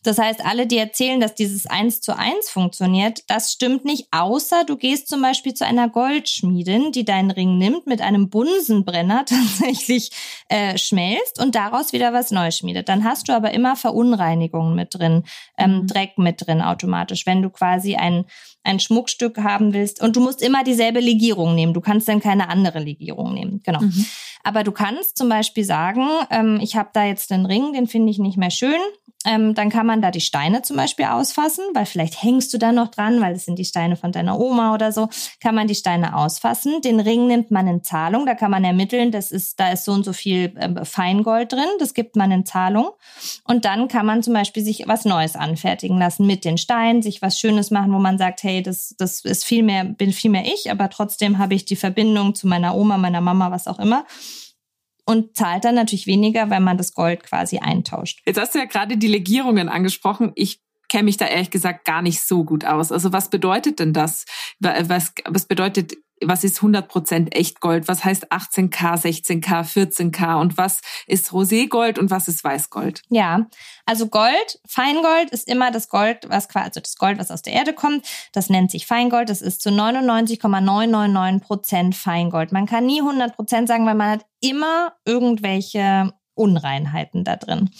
Das heißt, alle, die erzählen, dass dieses eins zu eins funktioniert, das stimmt nicht, außer du gehst zum Beispiel zu einer Goldschmiedin, die deinen Ring nimmt, mit einem Bunsenbrenner tatsächlich äh, schmelzt und daraus wieder was Neues schmiedet. Dann hast du aber immer Verunreinigungen mit drin, ähm, mhm. Dreck mit drin automatisch, wenn du quasi ein ein Schmuckstück haben willst und du musst immer dieselbe Legierung nehmen. Du kannst dann keine andere Legierung nehmen. Genau. Mhm. Aber du kannst zum Beispiel sagen, ähm, ich habe da jetzt einen Ring, den finde ich nicht mehr schön. ähm, dann kann man da die Steine zum Beispiel ausfassen, weil vielleicht hängst du da noch dran, weil das sind die Steine von deiner Oma oder so, kann man die Steine ausfassen. Den Ring nimmt man in Zahlung, da kann man ermitteln, das ist, da ist so und so viel äh, Feingold drin, das gibt man in Zahlung. Und dann kann man zum Beispiel sich was Neues anfertigen lassen mit den Steinen, sich was Schönes machen, wo man sagt, hey, das, das ist viel mehr, bin viel mehr ich, aber trotzdem habe ich die Verbindung zu meiner Oma, meiner Mama, was auch immer und zahlt dann natürlich weniger, wenn man das Gold quasi eintauscht. Jetzt hast du ja gerade die Legierungen angesprochen. Ich kenne mich da ehrlich gesagt gar nicht so gut aus. Also was bedeutet denn das? Was, was bedeutet was ist 100% Echtgold, was heißt 18K, 16K, 14K und was ist Roségold und was ist Weißgold? Ja, also Gold, Feingold ist immer das Gold, was quasi, also das Gold, was aus der Erde kommt. Das nennt sich Feingold. Das ist zu 99,999% Feingold. Man kann nie 100% sagen, weil man hat immer irgendwelche Unreinheiten da drin.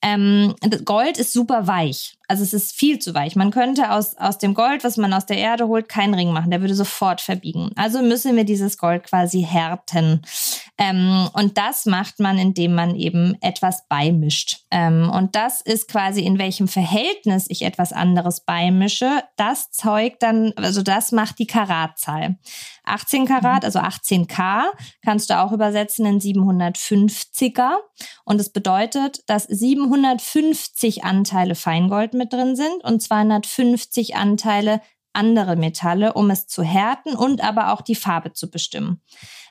Ähm, Gold ist super weich. Also es ist viel zu weich. Man könnte aus, aus dem Gold, was man aus der Erde holt, keinen Ring machen. Der würde sofort verbiegen. Also müssen wir dieses Gold quasi härten. Ähm, und das macht man, indem man eben etwas beimischt. Ähm, und das ist quasi, in welchem Verhältnis ich etwas anderes beimische. Das zeugt dann, also das macht die Karatzahl. 18 Karat, mhm. also 18K, kannst du auch übersetzen in 750er. Und es bedeutet, dass 750 Anteile Feingold mit drin sind und 250 Anteile andere Metalle, um es zu härten und aber auch die Farbe zu bestimmen.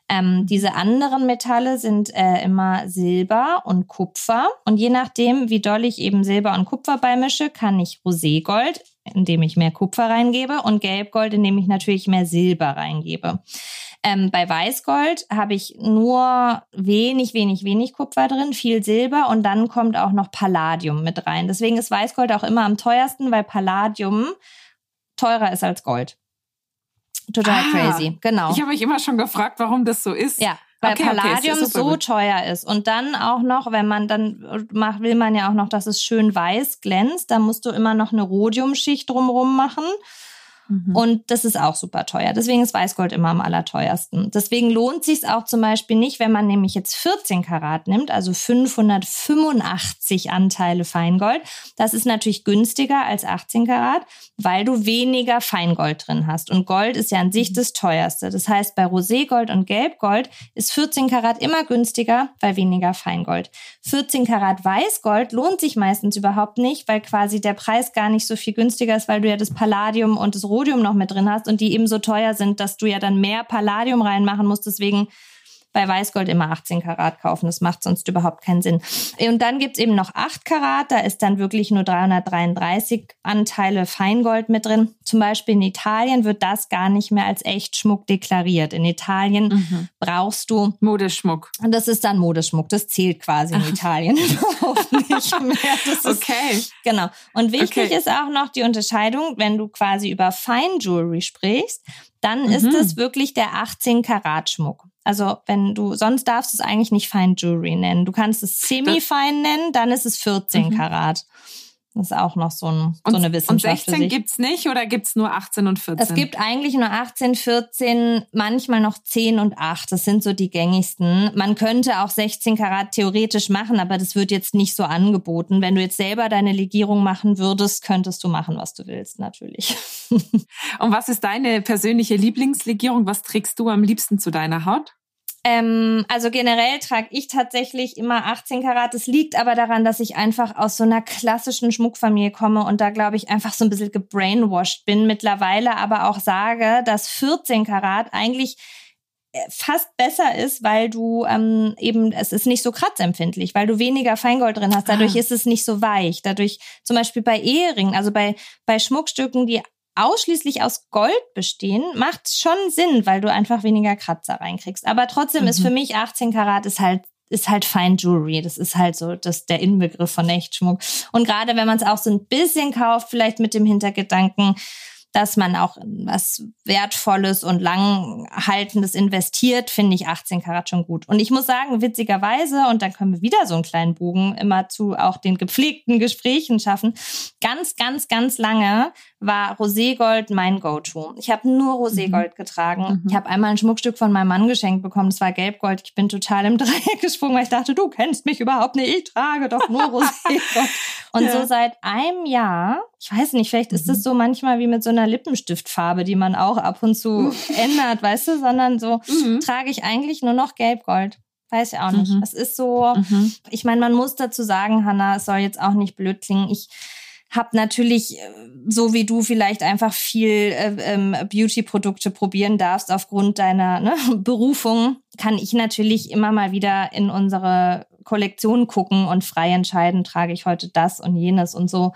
Ähm, diese anderen Metalle sind äh, immer Silber und Kupfer. Und je nachdem, wie doll ich eben Silber und Kupfer beimische, kann ich Roségold, indem ich mehr Kupfer reingebe, und Gelbgold, indem ich natürlich mehr Silber reingebe. Ähm, bei Weißgold habe ich nur wenig, wenig, wenig Kupfer drin, viel Silber und dann kommt auch noch Palladium mit rein. Deswegen ist Weißgold auch immer am teuersten, weil Palladium teurer ist als Gold. Total ah, crazy, genau. Ich habe mich immer schon gefragt, warum das so ist. Ja, weil okay, Palladium okay, so gut. teuer ist. Und dann auch noch, wenn man dann macht, will man ja auch noch, dass es schön weiß glänzt, da musst du immer noch eine Rhodiumschicht drumrum machen. Mhm. Und das ist auch super teuer. Deswegen ist Weißgold immer am allerteuersten. Deswegen lohnt sich auch zum Beispiel nicht, wenn man nämlich jetzt 14 Karat nimmt, also 585 Anteile Feingold. Das ist natürlich günstiger als 18 Karat, weil du weniger Feingold drin hast. Und Gold ist ja an sich mhm. das teuerste. Das heißt, bei Roségold und Gelbgold ist 14 Karat immer günstiger, weil weniger Feingold. 14 Karat Weißgold lohnt sich meistens überhaupt nicht, weil quasi der Preis gar nicht so viel günstiger ist, weil du ja das Palladium und das Rhodium noch mit drin hast und die eben so teuer sind, dass du ja dann mehr Palladium reinmachen musst. Deswegen bei Weißgold immer 18 Karat kaufen. Das macht sonst überhaupt keinen Sinn. Und dann gibt's eben noch 8 Karat. Da ist dann wirklich nur 333 Anteile Feingold mit drin. Zum Beispiel in Italien wird das gar nicht mehr als Echtschmuck deklariert. In Italien mhm. brauchst du Modeschmuck. Und das ist dann Modeschmuck. Das zählt quasi in. Italien überhaupt nicht mehr. Das okay. Ist, genau. Und wichtig okay. ist auch noch die Unterscheidung, wenn du quasi über Feinjewelry sprichst, dann mhm. ist es wirklich der 18 Karat Schmuck. Also wenn du, sonst darfst du es eigentlich nicht Fine Jewelry nennen. Du kannst es Semi-Fine nennen, dann ist es 14 mhm. Karat. Das ist auch noch so, ein, und, so eine Wissenschaft. Und 16 gibt's nicht oder gibt's nur 18 und 14? Es gibt eigentlich nur 18, 14, manchmal noch 10 und 8. Das sind so die gängigsten. Man könnte auch 16 Karat theoretisch machen, aber das wird jetzt nicht so angeboten. Wenn du jetzt selber deine Legierung machen würdest, könntest du machen, was du willst, natürlich. und was ist deine persönliche Lieblingslegierung? Was trägst du am liebsten zu deiner Haut? Ähm, also generell trage ich tatsächlich immer 18 Karat. Das liegt aber daran, dass ich einfach aus so einer klassischen Schmuckfamilie komme und da glaube ich einfach so ein bisschen gebrainwashed bin mittlerweile, aber auch sage, dass 14 Karat eigentlich äh, fast besser ist, weil du ähm, eben, es ist nicht so kratzempfindlich, weil du weniger Feingold drin hast. Dadurch ah. ist es nicht so weich. Dadurch zum Beispiel bei Eheringen, also bei, bei Schmuckstücken, die ausschließlich aus Gold bestehen, macht schon Sinn, weil du einfach weniger Kratzer reinkriegst. Aber trotzdem mhm. ist für mich 18 Karat ist halt ist halt Fine Jewelry. Das ist halt so das der Inbegriff von Echtschmuck. Und gerade wenn man es auch so ein bisschen kauft, vielleicht mit dem Hintergedanken, dass man auch was Wertvolles und Langhaltendes investiert, finde ich 18 Karat schon gut. Und ich muss sagen, witzigerweise, und dann können wir wieder so einen kleinen Bogen immer zu auch den gepflegten Gesprächen schaffen, ganz, ganz, ganz lange war Roségold mein Go-To. Ich habe nur Roségold mhm. getragen. Mhm. Ich habe einmal ein Schmuckstück von meinem Mann geschenkt bekommen, das war Gelbgold. Ich bin total im Dreieck gesprungen, weil ich dachte, du kennst mich überhaupt nicht, ich trage doch nur Roségold. Und ja. so seit einem Jahr, ich weiß nicht, vielleicht mhm. ist es so manchmal wie mit so einer Lippenstiftfarbe, die man auch ab und zu ändert, weißt du, sondern so mhm. trage ich eigentlich nur noch Gelbgold. Weiß ich auch nicht. Mhm. Es ist so, mhm. ich meine, man muss dazu sagen, Hannah, es soll jetzt auch nicht blöd klingen. Ich habe natürlich, äh, so wie du vielleicht einfach viel äh, ähm, Beauty-Produkte probieren darfst aufgrund deiner ne, Berufung, kann ich natürlich immer mal wieder in unsere Kollektion gucken und frei entscheiden, trage ich heute das und jenes und so.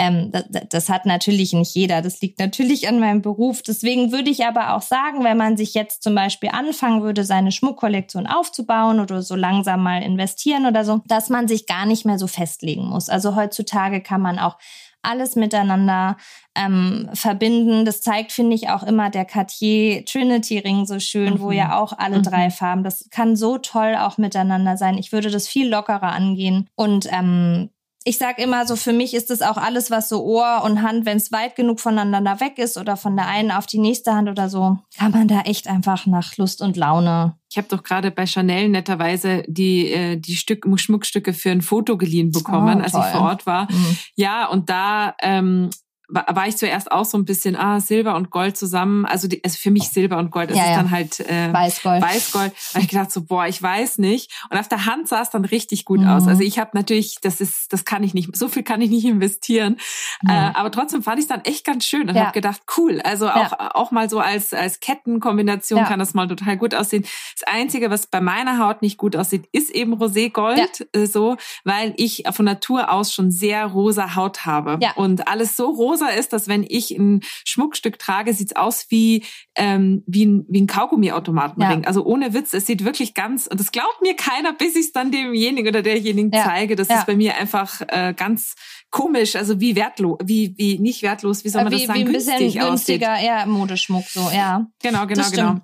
Ähm, das, das hat natürlich nicht jeder. Das liegt natürlich an meinem Beruf. Deswegen würde ich aber auch sagen, wenn man sich jetzt zum Beispiel anfangen würde, seine Schmuckkollektion aufzubauen oder so langsam mal investieren oder so, dass man sich gar nicht mehr so festlegen muss. Also heutzutage kann man auch alles miteinander ähm, verbinden. Das zeigt, finde ich, auch immer der Cartier Trinity Ring so schön, mhm. wo ja auch alle mhm. drei Farben. Das kann so toll auch miteinander sein. Ich würde das viel lockerer angehen und ähm, ich sag immer so, für mich ist das auch alles, was so Ohr und Hand, wenn es weit genug voneinander weg ist oder von der einen auf die nächste Hand oder so, kann man da echt einfach nach Lust und Laune. Ich habe doch gerade bei Chanel netterweise die äh, die Stück Schmuckstücke für ein Foto geliehen bekommen, oh, als ich vor Ort war. Mhm. Ja, und da ähm, war ich zuerst auch so ein bisschen, ah, Silber und Gold zusammen. Also, die, also für mich Silber und Gold, das ja, ist ja. dann halt äh, Weißgold. Weißgold. Hab ich gedacht so, boah, ich weiß nicht. Und auf der Hand sah es dann richtig gut mhm. aus. Also ich habe natürlich, das ist, das kann ich nicht, so viel kann ich nicht investieren. Mhm. Äh, aber trotzdem fand ich es dann echt ganz schön und ja. habe gedacht, cool. Also auch, auch mal so als, als Kettenkombination kann das mal total gut aussehen. Das Einzige, was bei meiner Haut nicht gut aussieht, ist eben Roségold, äh, so, weil ich von Natur aus schon sehr rosa Haut habe. Und alles so rosa rosa ist, dass wenn ich ein Schmuckstück trage, sieht's aus wie, ähm, wie ein, wie ein Kaugummiautomatenring. Ja. Also ohne Witz, es sieht wirklich ganz, und das glaubt mir keiner, bis ich es dann demjenigen oder derjenigen ja. zeige. Das ja. ist bei mir einfach äh, ganz komisch, also wie wertlos, wie, wie nicht wertlos, wie soll man wie, das sagen, wie ein bisschen günstig günstiger, aussieht. ja, Modeschmuck so, ja. Genau, genau, genau.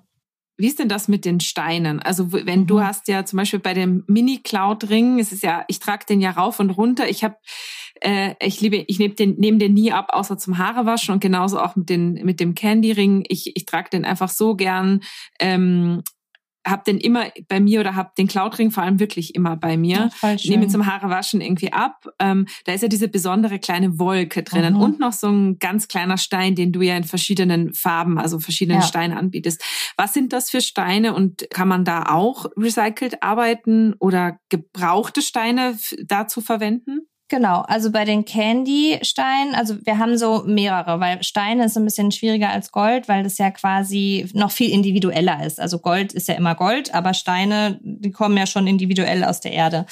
Wie ist denn das mit den Steinen? Also wenn mhm. du hast ja zum Beispiel bei dem Mini Cloud Ring, es ist ja, ich trage den ja rauf und runter. Ich habe äh, ich liebe, ich nehme den, nehm den nie ab, außer zum Haarewaschen und genauso auch mit, den, mit dem Candy Ring. Ich, ich trage den einfach so gern. Ähm, hab den immer bei mir oder hab den Cloudring vor allem wirklich immer bei mir. Nehme ihn zum Haarewaschen irgendwie ab. Ähm, da ist ja diese besondere kleine Wolke drinnen mhm. und noch so ein ganz kleiner Stein, den du ja in verschiedenen Farben, also verschiedenen ja. Steine anbietest. Was sind das für Steine und kann man da auch recycelt arbeiten oder gebrauchte Steine dazu verwenden? Genau, also bei den Candy-Steinen, also wir haben so mehrere, weil Steine ist ein bisschen schwieriger als Gold, weil das ja quasi noch viel individueller ist. Also Gold ist ja immer Gold, aber Steine, die kommen ja schon individuell aus der Erde.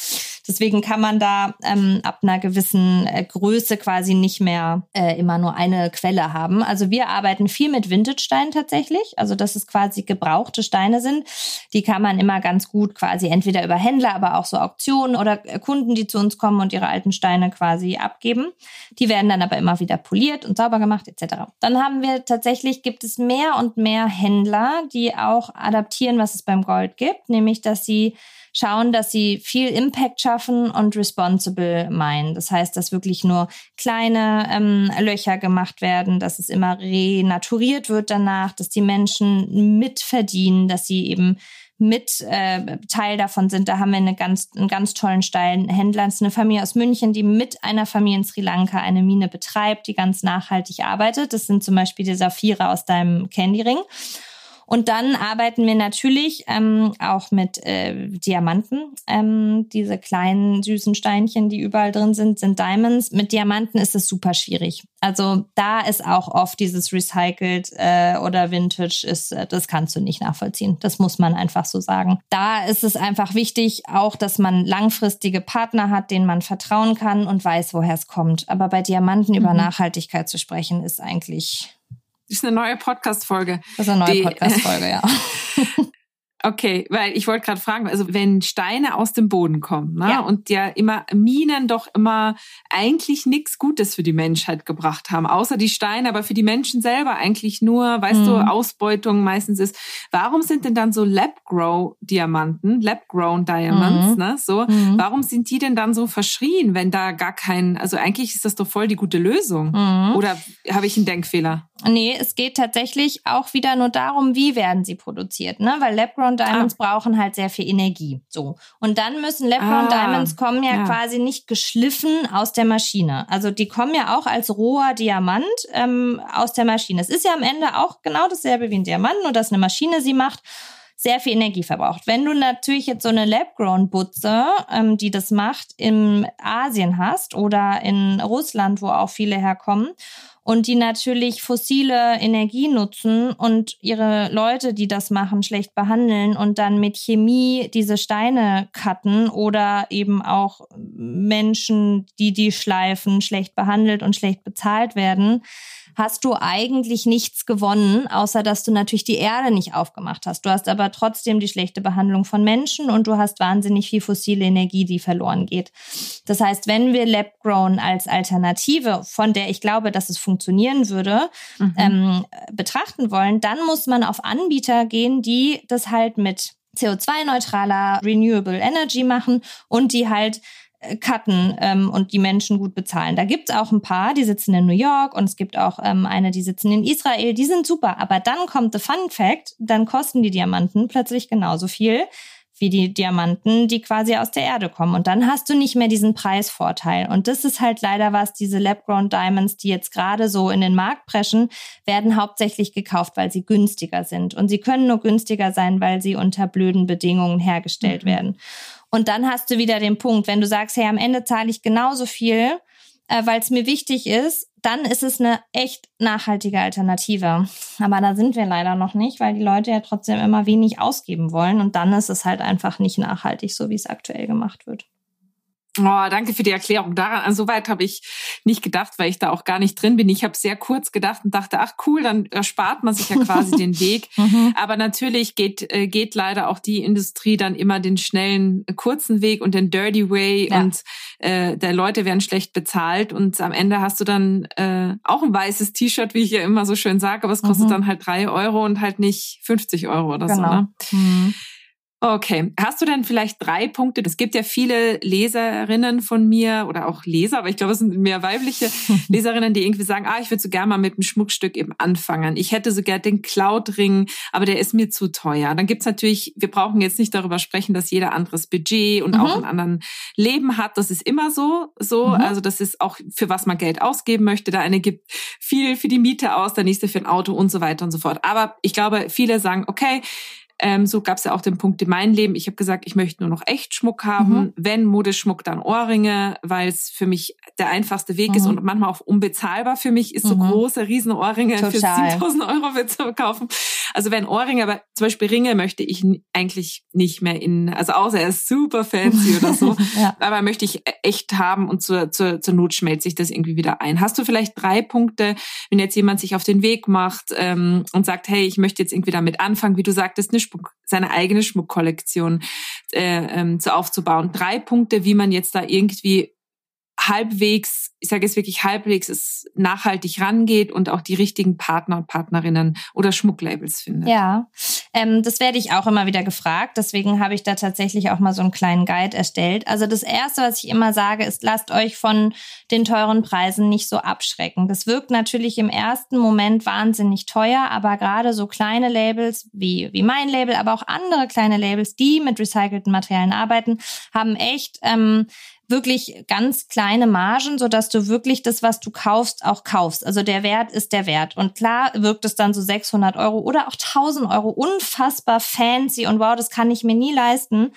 Deswegen kann man da ähm, ab einer gewissen äh, Größe quasi nicht mehr äh, immer nur eine Quelle haben. Also wir arbeiten viel mit Vintage-Steinen tatsächlich, also dass es quasi gebrauchte Steine sind. Die kann man immer ganz gut quasi entweder über Händler, aber auch so Auktionen oder Kunden, die zu uns kommen und ihre alten Steine Steine quasi abgeben. Die werden dann aber immer wieder poliert und sauber gemacht etc. Dann haben wir tatsächlich, gibt es mehr und mehr Händler, die auch adaptieren, was es beim Gold gibt, nämlich dass sie schauen, dass sie viel Impact schaffen und responsible meinen. Das heißt, dass wirklich nur kleine ähm, Löcher gemacht werden, dass es immer renaturiert wird danach, dass die Menschen mitverdienen, dass sie eben mit äh, Teil davon sind. Da haben wir eine ganz, einen ganz tollen steilen Händler. Das ist eine Familie aus München, die mit einer Familie in Sri Lanka eine Mine betreibt, die ganz nachhaltig arbeitet. Das sind zum Beispiel die Saphire aus deinem Candy Ring. Und dann arbeiten wir natürlich ähm, auch mit äh, Diamanten. Ähm, diese kleinen süßen Steinchen, die überall drin sind, sind Diamonds. Mit Diamanten ist es super schwierig. Also da ist auch oft dieses Recycled äh, oder Vintage ist, äh, das kannst du nicht nachvollziehen. Das muss man einfach so sagen. Da ist es einfach wichtig, auch, dass man langfristige Partner hat, denen man vertrauen kann und weiß, woher es kommt. Aber bei Diamanten mhm. über Nachhaltigkeit zu sprechen, ist eigentlich das ist eine neue Podcast-Folge. Das ist eine neue Podcast-Folge, ja. Okay, weil ich wollte gerade fragen, also wenn Steine aus dem Boden kommen ne, ja. und ja immer Minen doch immer eigentlich nichts Gutes für die Menschheit gebracht haben, außer die Steine, aber für die Menschen selber eigentlich nur, weißt mhm. du, Ausbeutung meistens ist. Warum sind denn dann so Lab-Grow-Diamanten, Lab-Grown Diamonds, mhm. ne, so, mhm. warum sind die denn dann so verschrien, wenn da gar kein, also eigentlich ist das doch voll die gute Lösung. Mhm. Oder habe ich einen Denkfehler? Nee, es geht tatsächlich auch wieder nur darum, wie werden sie produziert, ne? Weil Lab-Grown Diamonds ah. brauchen halt sehr viel Energie. So. Und dann müssen Lab-Grown ah, Diamonds kommen ja, ja, quasi nicht geschliffen aus der Maschine. Also die kommen ja auch als roher Diamant ähm, aus der Maschine. Es ist ja am Ende auch genau dasselbe wie ein Diamant, nur dass eine Maschine sie macht sehr viel Energie verbraucht. Wenn du natürlich jetzt so eine Lab-Grown-Butze, ähm, die das macht, in Asien hast oder in Russland, wo auch viele herkommen, und die natürlich fossile Energie nutzen und ihre Leute, die das machen, schlecht behandeln und dann mit Chemie diese Steine cutten oder eben auch Menschen, die die schleifen, schlecht behandelt und schlecht bezahlt werden, hast du eigentlich nichts gewonnen, außer dass du natürlich die Erde nicht aufgemacht hast. Du hast aber trotzdem die schlechte Behandlung von Menschen und du hast wahnsinnig viel fossile Energie, die verloren geht. Das heißt, wenn wir Lab-Grown als Alternative, von der ich glaube, dass es funktionieren würde, mhm. ähm, betrachten wollen, dann muss man auf Anbieter gehen, die das halt mit CO2-neutraler Renewable Energy machen und die halt cutten ähm, und die Menschen gut bezahlen. Da gibt's auch ein paar, die sitzen in New York und es gibt auch ähm, eine, die sitzen in Israel. Die sind super. Aber dann kommt the fun fact, dann kosten die Diamanten plötzlich genauso viel wie die Diamanten, die quasi aus der Erde kommen. Und dann hast du nicht mehr diesen Preisvorteil. Und das ist halt leider was, diese Lab-Grown Diamonds, die jetzt gerade so in den Markt preschen, werden hauptsächlich gekauft, weil sie günstiger sind. Und sie können nur günstiger sein, weil sie unter blöden Bedingungen hergestellt mhm. werden. Und dann hast du wieder den Punkt, wenn du sagst, hey, am Ende zahle ich genauso viel, äh, weil es mir wichtig ist, dann ist es eine echt nachhaltige Alternative. Aber da sind wir leider noch nicht, weil die Leute ja trotzdem immer wenig ausgeben wollen. Und dann ist es halt einfach nicht nachhaltig, so wie es aktuell gemacht wird. Oh, danke für die Erklärung. Daran, an so weit habe ich nicht gedacht, weil ich da auch gar nicht drin bin. Ich habe sehr kurz gedacht und dachte, ach cool, dann erspart man sich ja quasi den Weg. Mhm. Aber natürlich geht, äh, geht leider auch die Industrie dann immer den schnellen, äh, kurzen Weg und den Dirty Way ja. und äh, der Leute werden schlecht bezahlt und am Ende hast du dann äh, auch ein weißes T-Shirt, wie ich ja immer so schön sage, aber es kostet mhm. dann halt drei Euro und halt nicht 50 Euro oder genau. so. Ne? Mhm. Okay. Hast du denn vielleicht drei Punkte? Es gibt ja viele Leserinnen von mir oder auch Leser, aber ich glaube, es sind mehr weibliche Leserinnen, die irgendwie sagen, ah, ich würde so gerne mal mit einem Schmuckstück eben anfangen. Ich hätte sogar den Cloud-Ring, aber der ist mir zu teuer. Dann gibt's natürlich, wir brauchen jetzt nicht darüber sprechen, dass jeder anderes Budget und mhm. auch ein anderen Leben hat. Das ist immer so, so. Mhm. Also das ist auch, für was man Geld ausgeben möchte. Der eine gibt viel für die Miete aus, der nächste für ein Auto und so weiter und so fort. Aber ich glaube, viele sagen, okay, ähm, so gab es ja auch den Punkt in meinem Leben. Ich habe gesagt, ich möchte nur noch echt Schmuck haben. Mhm. Wenn Modeschmuck, dann Ohrringe, weil es für mich der einfachste Weg mhm. ist und manchmal auch unbezahlbar für mich ist, so mhm. große, riesen Ohrringe Total. für 7000 Euro zu kaufen. Also wenn Ohrringe, aber zum Beispiel Ringe möchte ich eigentlich nicht mehr in, also außer er ist super fancy oder so, ja. aber möchte ich echt haben und zur, zur, zur Not schmelzt sich das irgendwie wieder ein. Hast du vielleicht drei Punkte, wenn jetzt jemand sich auf den Weg macht ähm, und sagt, hey, ich möchte jetzt irgendwie damit anfangen, wie du sagtest, eine Schmuck, seine eigene Schmuckkollektion äh, ähm, zu aufzubauen. Drei Punkte, wie man jetzt da irgendwie halbwegs, ich sage jetzt wirklich halbwegs, es nachhaltig rangeht und auch die richtigen Partner und Partnerinnen oder Schmucklabels findet. Ja, ähm, das werde ich auch immer wieder gefragt. Deswegen habe ich da tatsächlich auch mal so einen kleinen Guide erstellt. Also das Erste, was ich immer sage, ist, lasst euch von den teuren Preisen nicht so abschrecken. Das wirkt natürlich im ersten Moment wahnsinnig teuer, aber gerade so kleine Labels wie, wie mein Label, aber auch andere kleine Labels, die mit recycelten Materialien arbeiten, haben echt ähm, wirklich ganz kleine Margen, so dass du wirklich das, was du kaufst, auch kaufst. Also der Wert ist der Wert. Und klar wirkt es dann so 600 Euro oder auch 1000 Euro unfassbar fancy und wow, das kann ich mir nie leisten.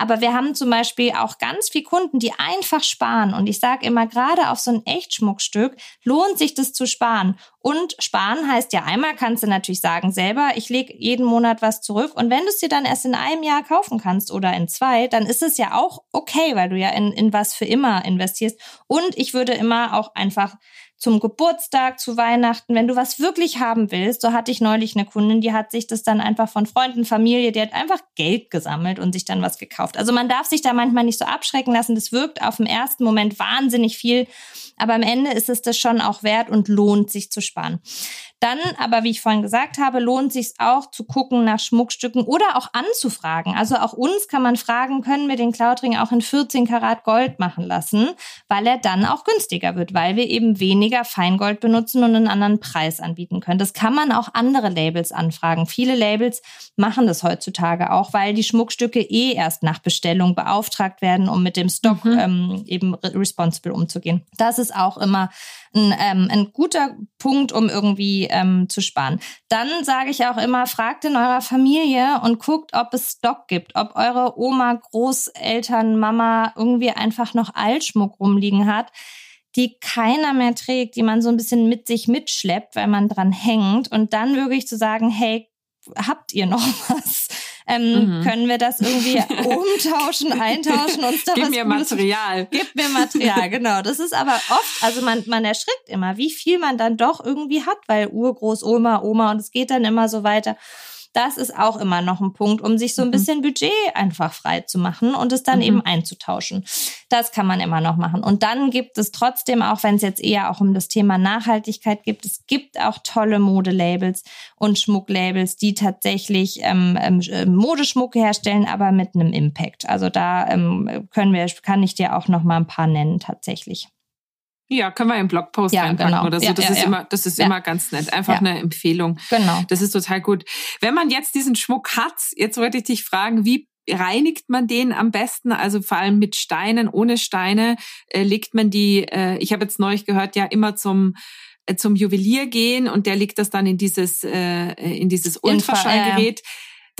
Aber wir haben zum Beispiel auch ganz viele Kunden, die einfach sparen. Und ich sage immer, gerade auf so ein Echtschmuckstück lohnt sich das zu sparen. Und sparen heißt ja, einmal kannst du natürlich sagen selber, ich lege jeden Monat was zurück. Und wenn du es dir dann erst in einem Jahr kaufen kannst oder in zwei, dann ist es ja auch okay, weil du ja in, in was für immer investierst. Und ich würde immer auch einfach zum Geburtstag, zu Weihnachten, wenn du was wirklich haben willst. So hatte ich neulich eine Kundin, die hat sich das dann einfach von Freunden, Familie, die hat einfach Geld gesammelt und sich dann was gekauft. Also man darf sich da manchmal nicht so abschrecken lassen. Das wirkt auf den ersten Moment wahnsinnig viel, aber am Ende ist es das schon auch wert und lohnt sich zu sparen. Dann aber, wie ich vorhin gesagt habe, lohnt sich auch zu gucken nach Schmuckstücken oder auch anzufragen. Also auch uns kann man fragen, können wir den Klautring auch in 14 Karat Gold machen lassen, weil er dann auch günstiger wird, weil wir eben weniger Feingold benutzen und einen anderen Preis anbieten können. Das kann man auch andere Labels anfragen. Viele Labels machen das heutzutage auch, weil die Schmuckstücke eh erst nach Bestellung beauftragt werden, um mit dem Stock mhm. ähm, eben responsible umzugehen. Das ist auch immer ein, ähm, ein guter Punkt, um irgendwie ähm, zu sparen. Dann sage ich auch immer, fragt in eurer Familie und guckt, ob es Stock gibt, ob eure Oma, Großeltern, Mama irgendwie einfach noch Altschmuck rumliegen hat die keiner mehr trägt, die man so ein bisschen mit sich mitschleppt, weil man dran hängt und dann wirklich zu sagen, hey, habt ihr noch was? Ähm, mhm. Können wir das irgendwie umtauschen, eintauschen, uns da Gib was mir Gutes Material. Gib mir Material, genau. Das ist aber oft, also man, man erschrickt immer, wie viel man dann doch irgendwie hat, weil Urgroßoma, Oma und es geht dann immer so weiter. Das ist auch immer noch ein Punkt, um sich so ein mhm. bisschen Budget einfach frei zu machen und es dann mhm. eben einzutauschen. Das kann man immer noch machen. Und dann gibt es trotzdem, auch wenn es jetzt eher auch um das Thema Nachhaltigkeit gibt, es gibt auch tolle Modelabels und Schmucklabels, die tatsächlich ähm, ähm, äh, Modeschmuck herstellen, aber mit einem Impact. Also da ähm, können wir, kann ich dir auch noch mal ein paar nennen tatsächlich. Ja, können wir im Blogpost ja, reinpacken genau. oder so. Ja, das ja, ist immer, das ist immer ganz nett. Einfach eine Empfehlung. Genau. Das ist total gut. Wenn man jetzt diesen Schmuck hat, jetzt wollte ich dich fragen, wie reinigt man den am besten? Also vor allem mit Steinen, ohne Steine äh, legt man die. Äh, ich habe jetzt neulich gehört, ja immer zum äh, zum Juwelier gehen und der legt das dann in dieses äh, in dieses Ultraschallgerät.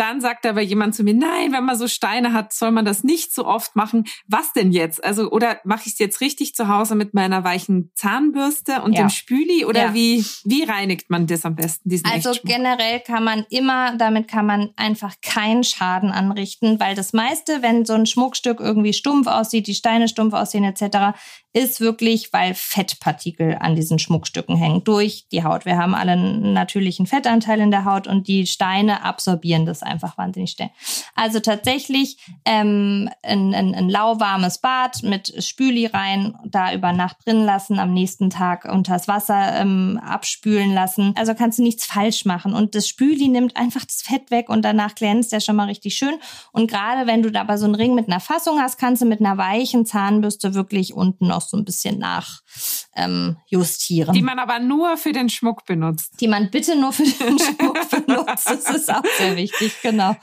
Dann sagt aber jemand zu mir, nein, wenn man so Steine hat, soll man das nicht so oft machen. Was denn jetzt? Also, oder mache ich es jetzt richtig zu Hause mit meiner weichen Zahnbürste und ja. dem Spüli? Oder ja. wie, wie reinigt man das am besten, Also Echtschmuck? generell kann man immer, damit kann man einfach keinen Schaden anrichten, weil das meiste, wenn so ein Schmuckstück irgendwie stumpf aussieht, die Steine stumpf aussehen etc., ist wirklich, weil Fettpartikel an diesen Schmuckstücken hängen durch die Haut. Wir haben alle einen natürlichen Fettanteil in der Haut und die Steine absorbieren das einfach wahnsinnig schnell. Also tatsächlich ähm, ein, ein, ein lauwarmes Bad mit Spüli rein, da über Nacht drin lassen, am nächsten Tag unters Wasser ähm, abspülen lassen. Also kannst du nichts falsch machen. Und das Spüli nimmt einfach das Fett weg und danach glänzt der schon mal richtig schön. Und gerade wenn du dabei so einen Ring mit einer Fassung hast, kannst du mit einer weichen Zahnbürste wirklich unten noch noch so ein bisschen nach ähm. Die man aber nur für den Schmuck benutzt. Die man bitte nur für den Schmuck benutzt. Das ist auch sehr wichtig, genau.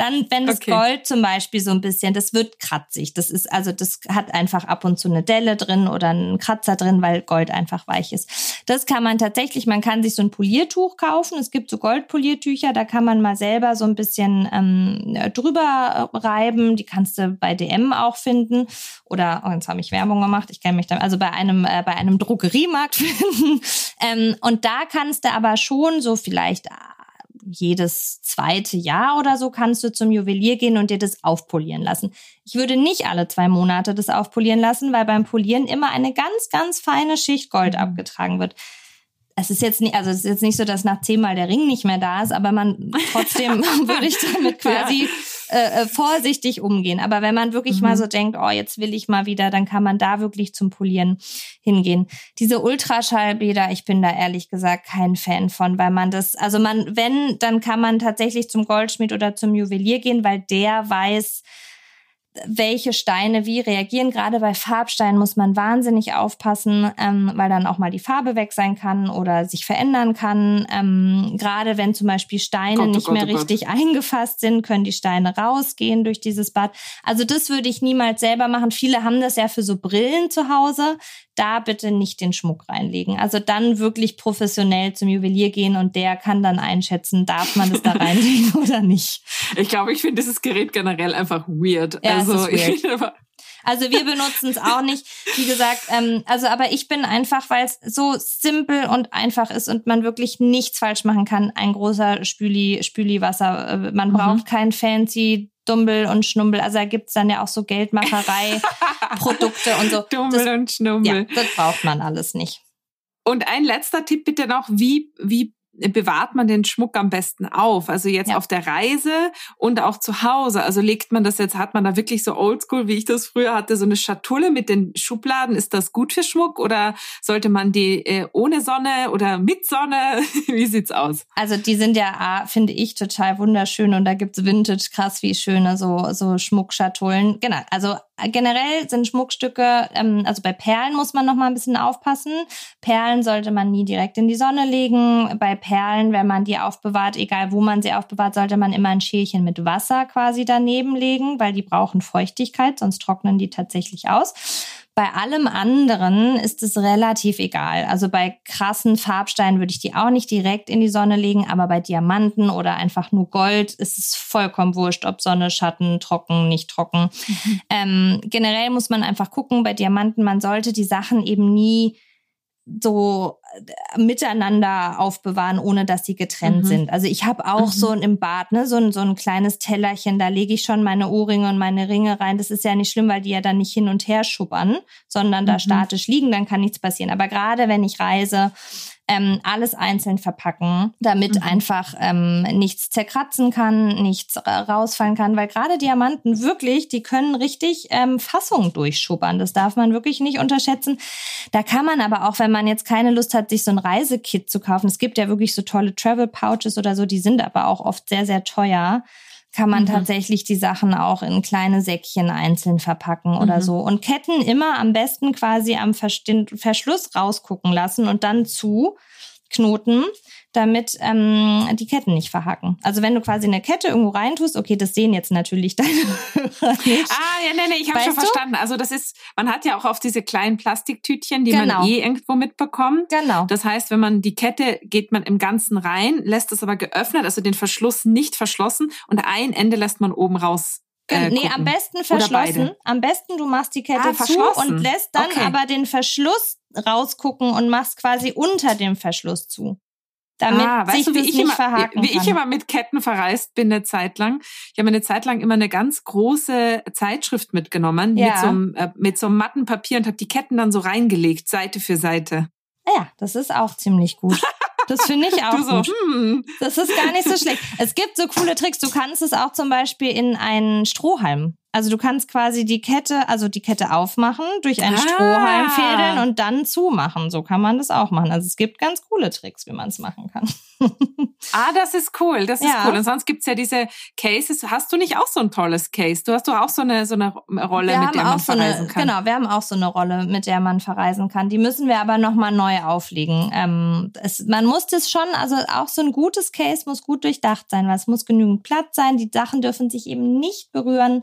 Dann, wenn das okay. Gold zum Beispiel so ein bisschen, das wird kratzig. Das ist, also das hat einfach ab und zu eine Delle drin oder einen Kratzer drin, weil Gold einfach weich ist. Das kann man tatsächlich, man kann sich so ein Poliertuch kaufen. Es gibt so Goldpoliertücher, da kann man mal selber so ein bisschen ähm, drüber reiben. Die kannst du bei DM auch finden. Oder, oh, jetzt habe ich Werbung gemacht, ich kenne mich dann, also bei einem, äh, bei einem Drogeriemarkt finden. ähm, und da kannst du aber schon so vielleicht jedes zweite Jahr oder so kannst du zum Juwelier gehen und dir das aufpolieren lassen. Ich würde nicht alle zwei Monate das aufpolieren lassen, weil beim Polieren immer eine ganz, ganz feine Schicht Gold mhm. abgetragen wird es ist jetzt nicht, also es ist jetzt nicht so, dass nach zehnmal der Ring nicht mehr da ist, aber man trotzdem würde ich damit quasi ja. Äh, äh, vorsichtig umgehen. Aber wenn man wirklich mhm. mal so denkt, oh, jetzt will ich mal wieder, dann kann man da wirklich zum Polieren hingehen. Diese Ultraschallbäder, ich bin da ehrlich gesagt kein Fan von, weil man das, also man, wenn, dann kann man tatsächlich zum Goldschmied oder zum Juwelier gehen, weil der weiß, welche Steine wie reagieren. Gerade bei Farbsteinen muss man wahnsinnig aufpassen, ähm, weil dann auch mal die Farbe weg sein kann oder sich verändern kann. Ähm, gerade wenn zum Beispiel Steine Gott, nicht Gott, mehr oh richtig Gott. eingefasst sind, können die Steine rausgehen durch dieses Bad. Also das würde ich niemals selber machen. Viele haben das ja für so Brillen zu Hause da bitte nicht den Schmuck reinlegen. Also dann wirklich professionell zum Juwelier gehen und der kann dann einschätzen, darf man das da reinlegen oder nicht. Ich glaube, ich finde dieses Gerät generell einfach weird. Ja, also, weird. Also wir benutzen es auch nicht. Wie gesagt, ähm, also aber ich bin einfach, weil es so simpel und einfach ist und man wirklich nichts falsch machen kann. Ein großer Spüli, Spüliwasser. Äh, man mhm. braucht kein fancy Dumbel und Schnumbel. Also da gibt's dann ja auch so Geldmacherei-Produkte und so. Dumbel das, und Schnumbel. Ja, das braucht man alles nicht. Und ein letzter Tipp bitte noch, wie, wie bewahrt man den Schmuck am besten auf? Also jetzt ja. auf der Reise und auch zu Hause. Also legt man das jetzt, hat man da wirklich so oldschool, wie ich das früher hatte, so eine Schatulle mit den Schubladen. Ist das gut für Schmuck oder sollte man die äh, ohne Sonne oder mit Sonne? wie sieht's aus? Also die sind ja, finde ich, total wunderschön und da gibt's Vintage krass wie schöne so, so Schmuckschatullen. Genau, also generell sind Schmuckstücke, ähm, also bei Perlen muss man noch mal ein bisschen aufpassen. Perlen sollte man nie direkt in die Sonne legen. Bei Perlen, wenn man die aufbewahrt, egal wo man sie aufbewahrt, sollte man immer ein Schälchen mit Wasser quasi daneben legen, weil die brauchen Feuchtigkeit, sonst trocknen die tatsächlich aus. Bei allem anderen ist es relativ egal. Also bei krassen Farbsteinen würde ich die auch nicht direkt in die Sonne legen, aber bei Diamanten oder einfach nur Gold ist es vollkommen wurscht, ob Sonne, Schatten, trocken, nicht trocken. Mhm. Ähm, generell muss man einfach gucken bei Diamanten, man sollte die Sachen eben nie so äh, miteinander aufbewahren, ohne dass sie getrennt mhm. sind. Also ich habe auch mhm. so im Bad, ne, so ein, so ein kleines Tellerchen, da lege ich schon meine Ohrringe und meine Ringe rein. Das ist ja nicht schlimm, weil die ja dann nicht hin und her schubbern, sondern da mhm. statisch liegen, dann kann nichts passieren. Aber gerade wenn ich reise, ähm, alles einzeln verpacken, damit mhm. einfach ähm, nichts zerkratzen kann, nichts rausfallen kann, weil gerade Diamanten wirklich, die können richtig ähm, Fassung durchschubbern. Das darf man wirklich nicht unterschätzen. Da kann man aber auch, wenn man jetzt keine Lust hat, sich so ein Reisekit zu kaufen, es gibt ja wirklich so tolle Travel Pouches oder so, die sind aber auch oft sehr, sehr teuer kann man mhm. tatsächlich die Sachen auch in kleine Säckchen einzeln verpacken oder mhm. so. Und Ketten immer am besten quasi am Verschluss rausgucken lassen und dann zu knoten, damit ähm, die Ketten nicht verhacken. Also wenn du quasi eine Kette irgendwo reintust, okay, das sehen jetzt natürlich deine Hörer nicht. Ah, ja, nee, nee, ich habe schon du? verstanden. Also das ist, man hat ja auch auf diese kleinen Plastiktütchen, die genau. man eh irgendwo mitbekommt. Genau. Das heißt, wenn man die Kette geht man im Ganzen rein, lässt es aber geöffnet, also den Verschluss nicht verschlossen und ein Ende lässt man oben raus äh, nee, am besten verschlossen. Am besten du machst die Kette ah, zu und lässt dann okay. aber den Verschluss rausgucken und machst quasi unter dem Verschluss zu damit ah, sich du, wie ich immer, Wie kann. ich immer mit Ketten verreist bin eine Zeit lang. Ich habe eine Zeit lang immer eine ganz große Zeitschrift mitgenommen ja. mit, so einem, äh, mit so einem matten Papier und habe die Ketten dann so reingelegt, Seite für Seite. Ja, das ist auch ziemlich gut. Das finde ich auch so, gut. Hm. Das ist gar nicht so schlecht. Es gibt so coole Tricks. Du kannst es auch zum Beispiel in einen Strohhalm also du kannst quasi die Kette, also die Kette aufmachen, durch einen ah. Strohhalm fädeln und dann zumachen. So kann man das auch machen. Also es gibt ganz coole Tricks, wie man es machen kann. ah, das ist cool. Das ist ja. cool. Und sonst gibt's ja diese Cases. Hast du nicht auch so ein tolles Case? Du hast doch auch so eine, so eine Rolle, wir mit der man so verreisen eine, kann. Genau, wir haben auch so eine Rolle, mit der man verreisen kann. Die müssen wir aber nochmal neu auflegen. Ähm, es, man muss das schon, also auch so ein gutes Case muss gut durchdacht sein, weil es muss genügend Platz sein. Die Sachen dürfen sich eben nicht berühren.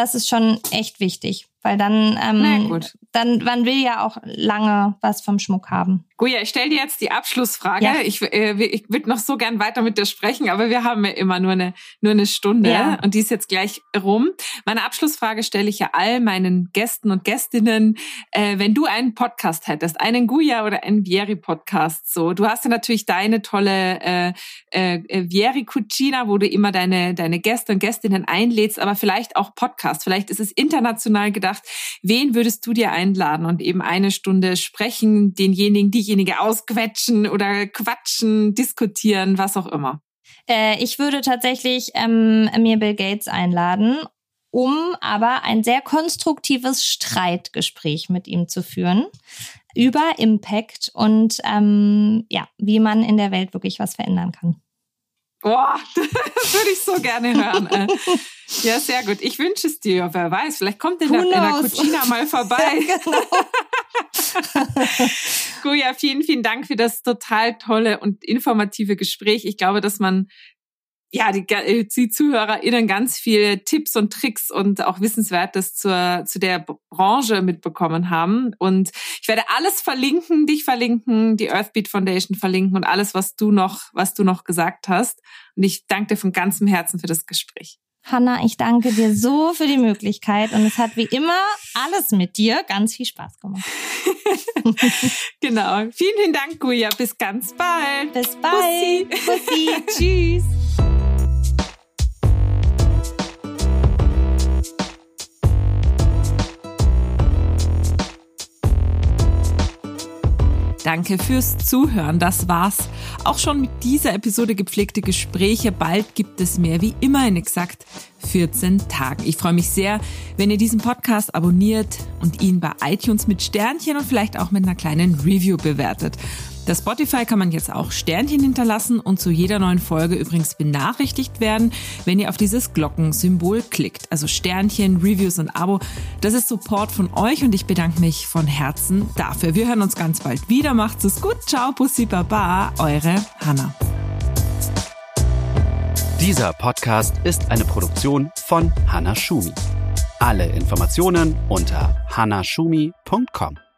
Das ist schon echt wichtig, weil dann, ähm, dann, man will ja auch lange was vom Schmuck haben. Guja, ich stelle dir jetzt die Abschlussfrage. Ja. Ich, äh, ich würde noch so gern weiter mit dir sprechen, aber wir haben ja immer nur eine, nur eine Stunde ja. und die ist jetzt gleich rum. Meine Abschlussfrage stelle ich ja all meinen Gästen und Gästinnen. Äh, wenn du einen Podcast hättest, einen Guya oder einen Vieri-Podcast, so, du hast ja natürlich deine tolle äh, äh, Vieri Cucina, wo du immer deine, deine Gäste und Gästinnen einlädst, aber vielleicht auch Podcast. Vielleicht ist es international gedacht. Wen würdest du dir einladen und eben eine Stunde sprechen, denjenigen, die diejenige ausquetschen oder quatschen, diskutieren, was auch immer? Äh, ich würde tatsächlich ähm, mir Bill Gates einladen, um aber ein sehr konstruktives Streitgespräch mit ihm zu führen über Impact und ähm, ja, wie man in der Welt wirklich was verändern kann. Boah, das würde ich so gerne hören. Ja, sehr gut. Ich wünsche es dir. Wer weiß, vielleicht kommt in der, in der Cucina mal vorbei. genau. Guja, vielen, vielen Dank für das total tolle und informative Gespräch. Ich glaube, dass man ja, die, äh, die ZuhörerInnen ganz viele Tipps und Tricks und auch Wissenswertes zur, zu der Branche mitbekommen haben. Und ich werde alles verlinken, dich verlinken, die Earthbeat Foundation verlinken und alles, was du noch, was du noch gesagt hast. Und ich danke dir von ganzem Herzen für das Gespräch. Hanna, ich danke dir so für die Möglichkeit und es hat wie immer alles mit dir ganz viel Spaß gemacht. genau. Vielen, vielen Dank, Guya. Bis ganz bald. Bis bald. Bussi. Bussi. Tschüss. Danke fürs Zuhören. Das war's auch schon mit dieser Episode gepflegte Gespräche. Bald gibt es mehr, wie immer in exakt 14 Tagen. Ich freue mich sehr, wenn ihr diesen Podcast abonniert und ihn bei iTunes mit Sternchen und vielleicht auch mit einer kleinen Review bewertet. Das Spotify kann man jetzt auch Sternchen hinterlassen und zu jeder neuen Folge übrigens benachrichtigt werden, wenn ihr auf dieses Glockensymbol klickt. Also Sternchen, Reviews und Abo. Das ist Support von euch und ich bedanke mich von Herzen dafür. Wir hören uns ganz bald wieder. Macht's es gut. Ciao, Pussy Baba. Eure Hanna. Dieser Podcast ist eine Produktion von Hanna Schumi. Alle Informationen unter hannashumi.com.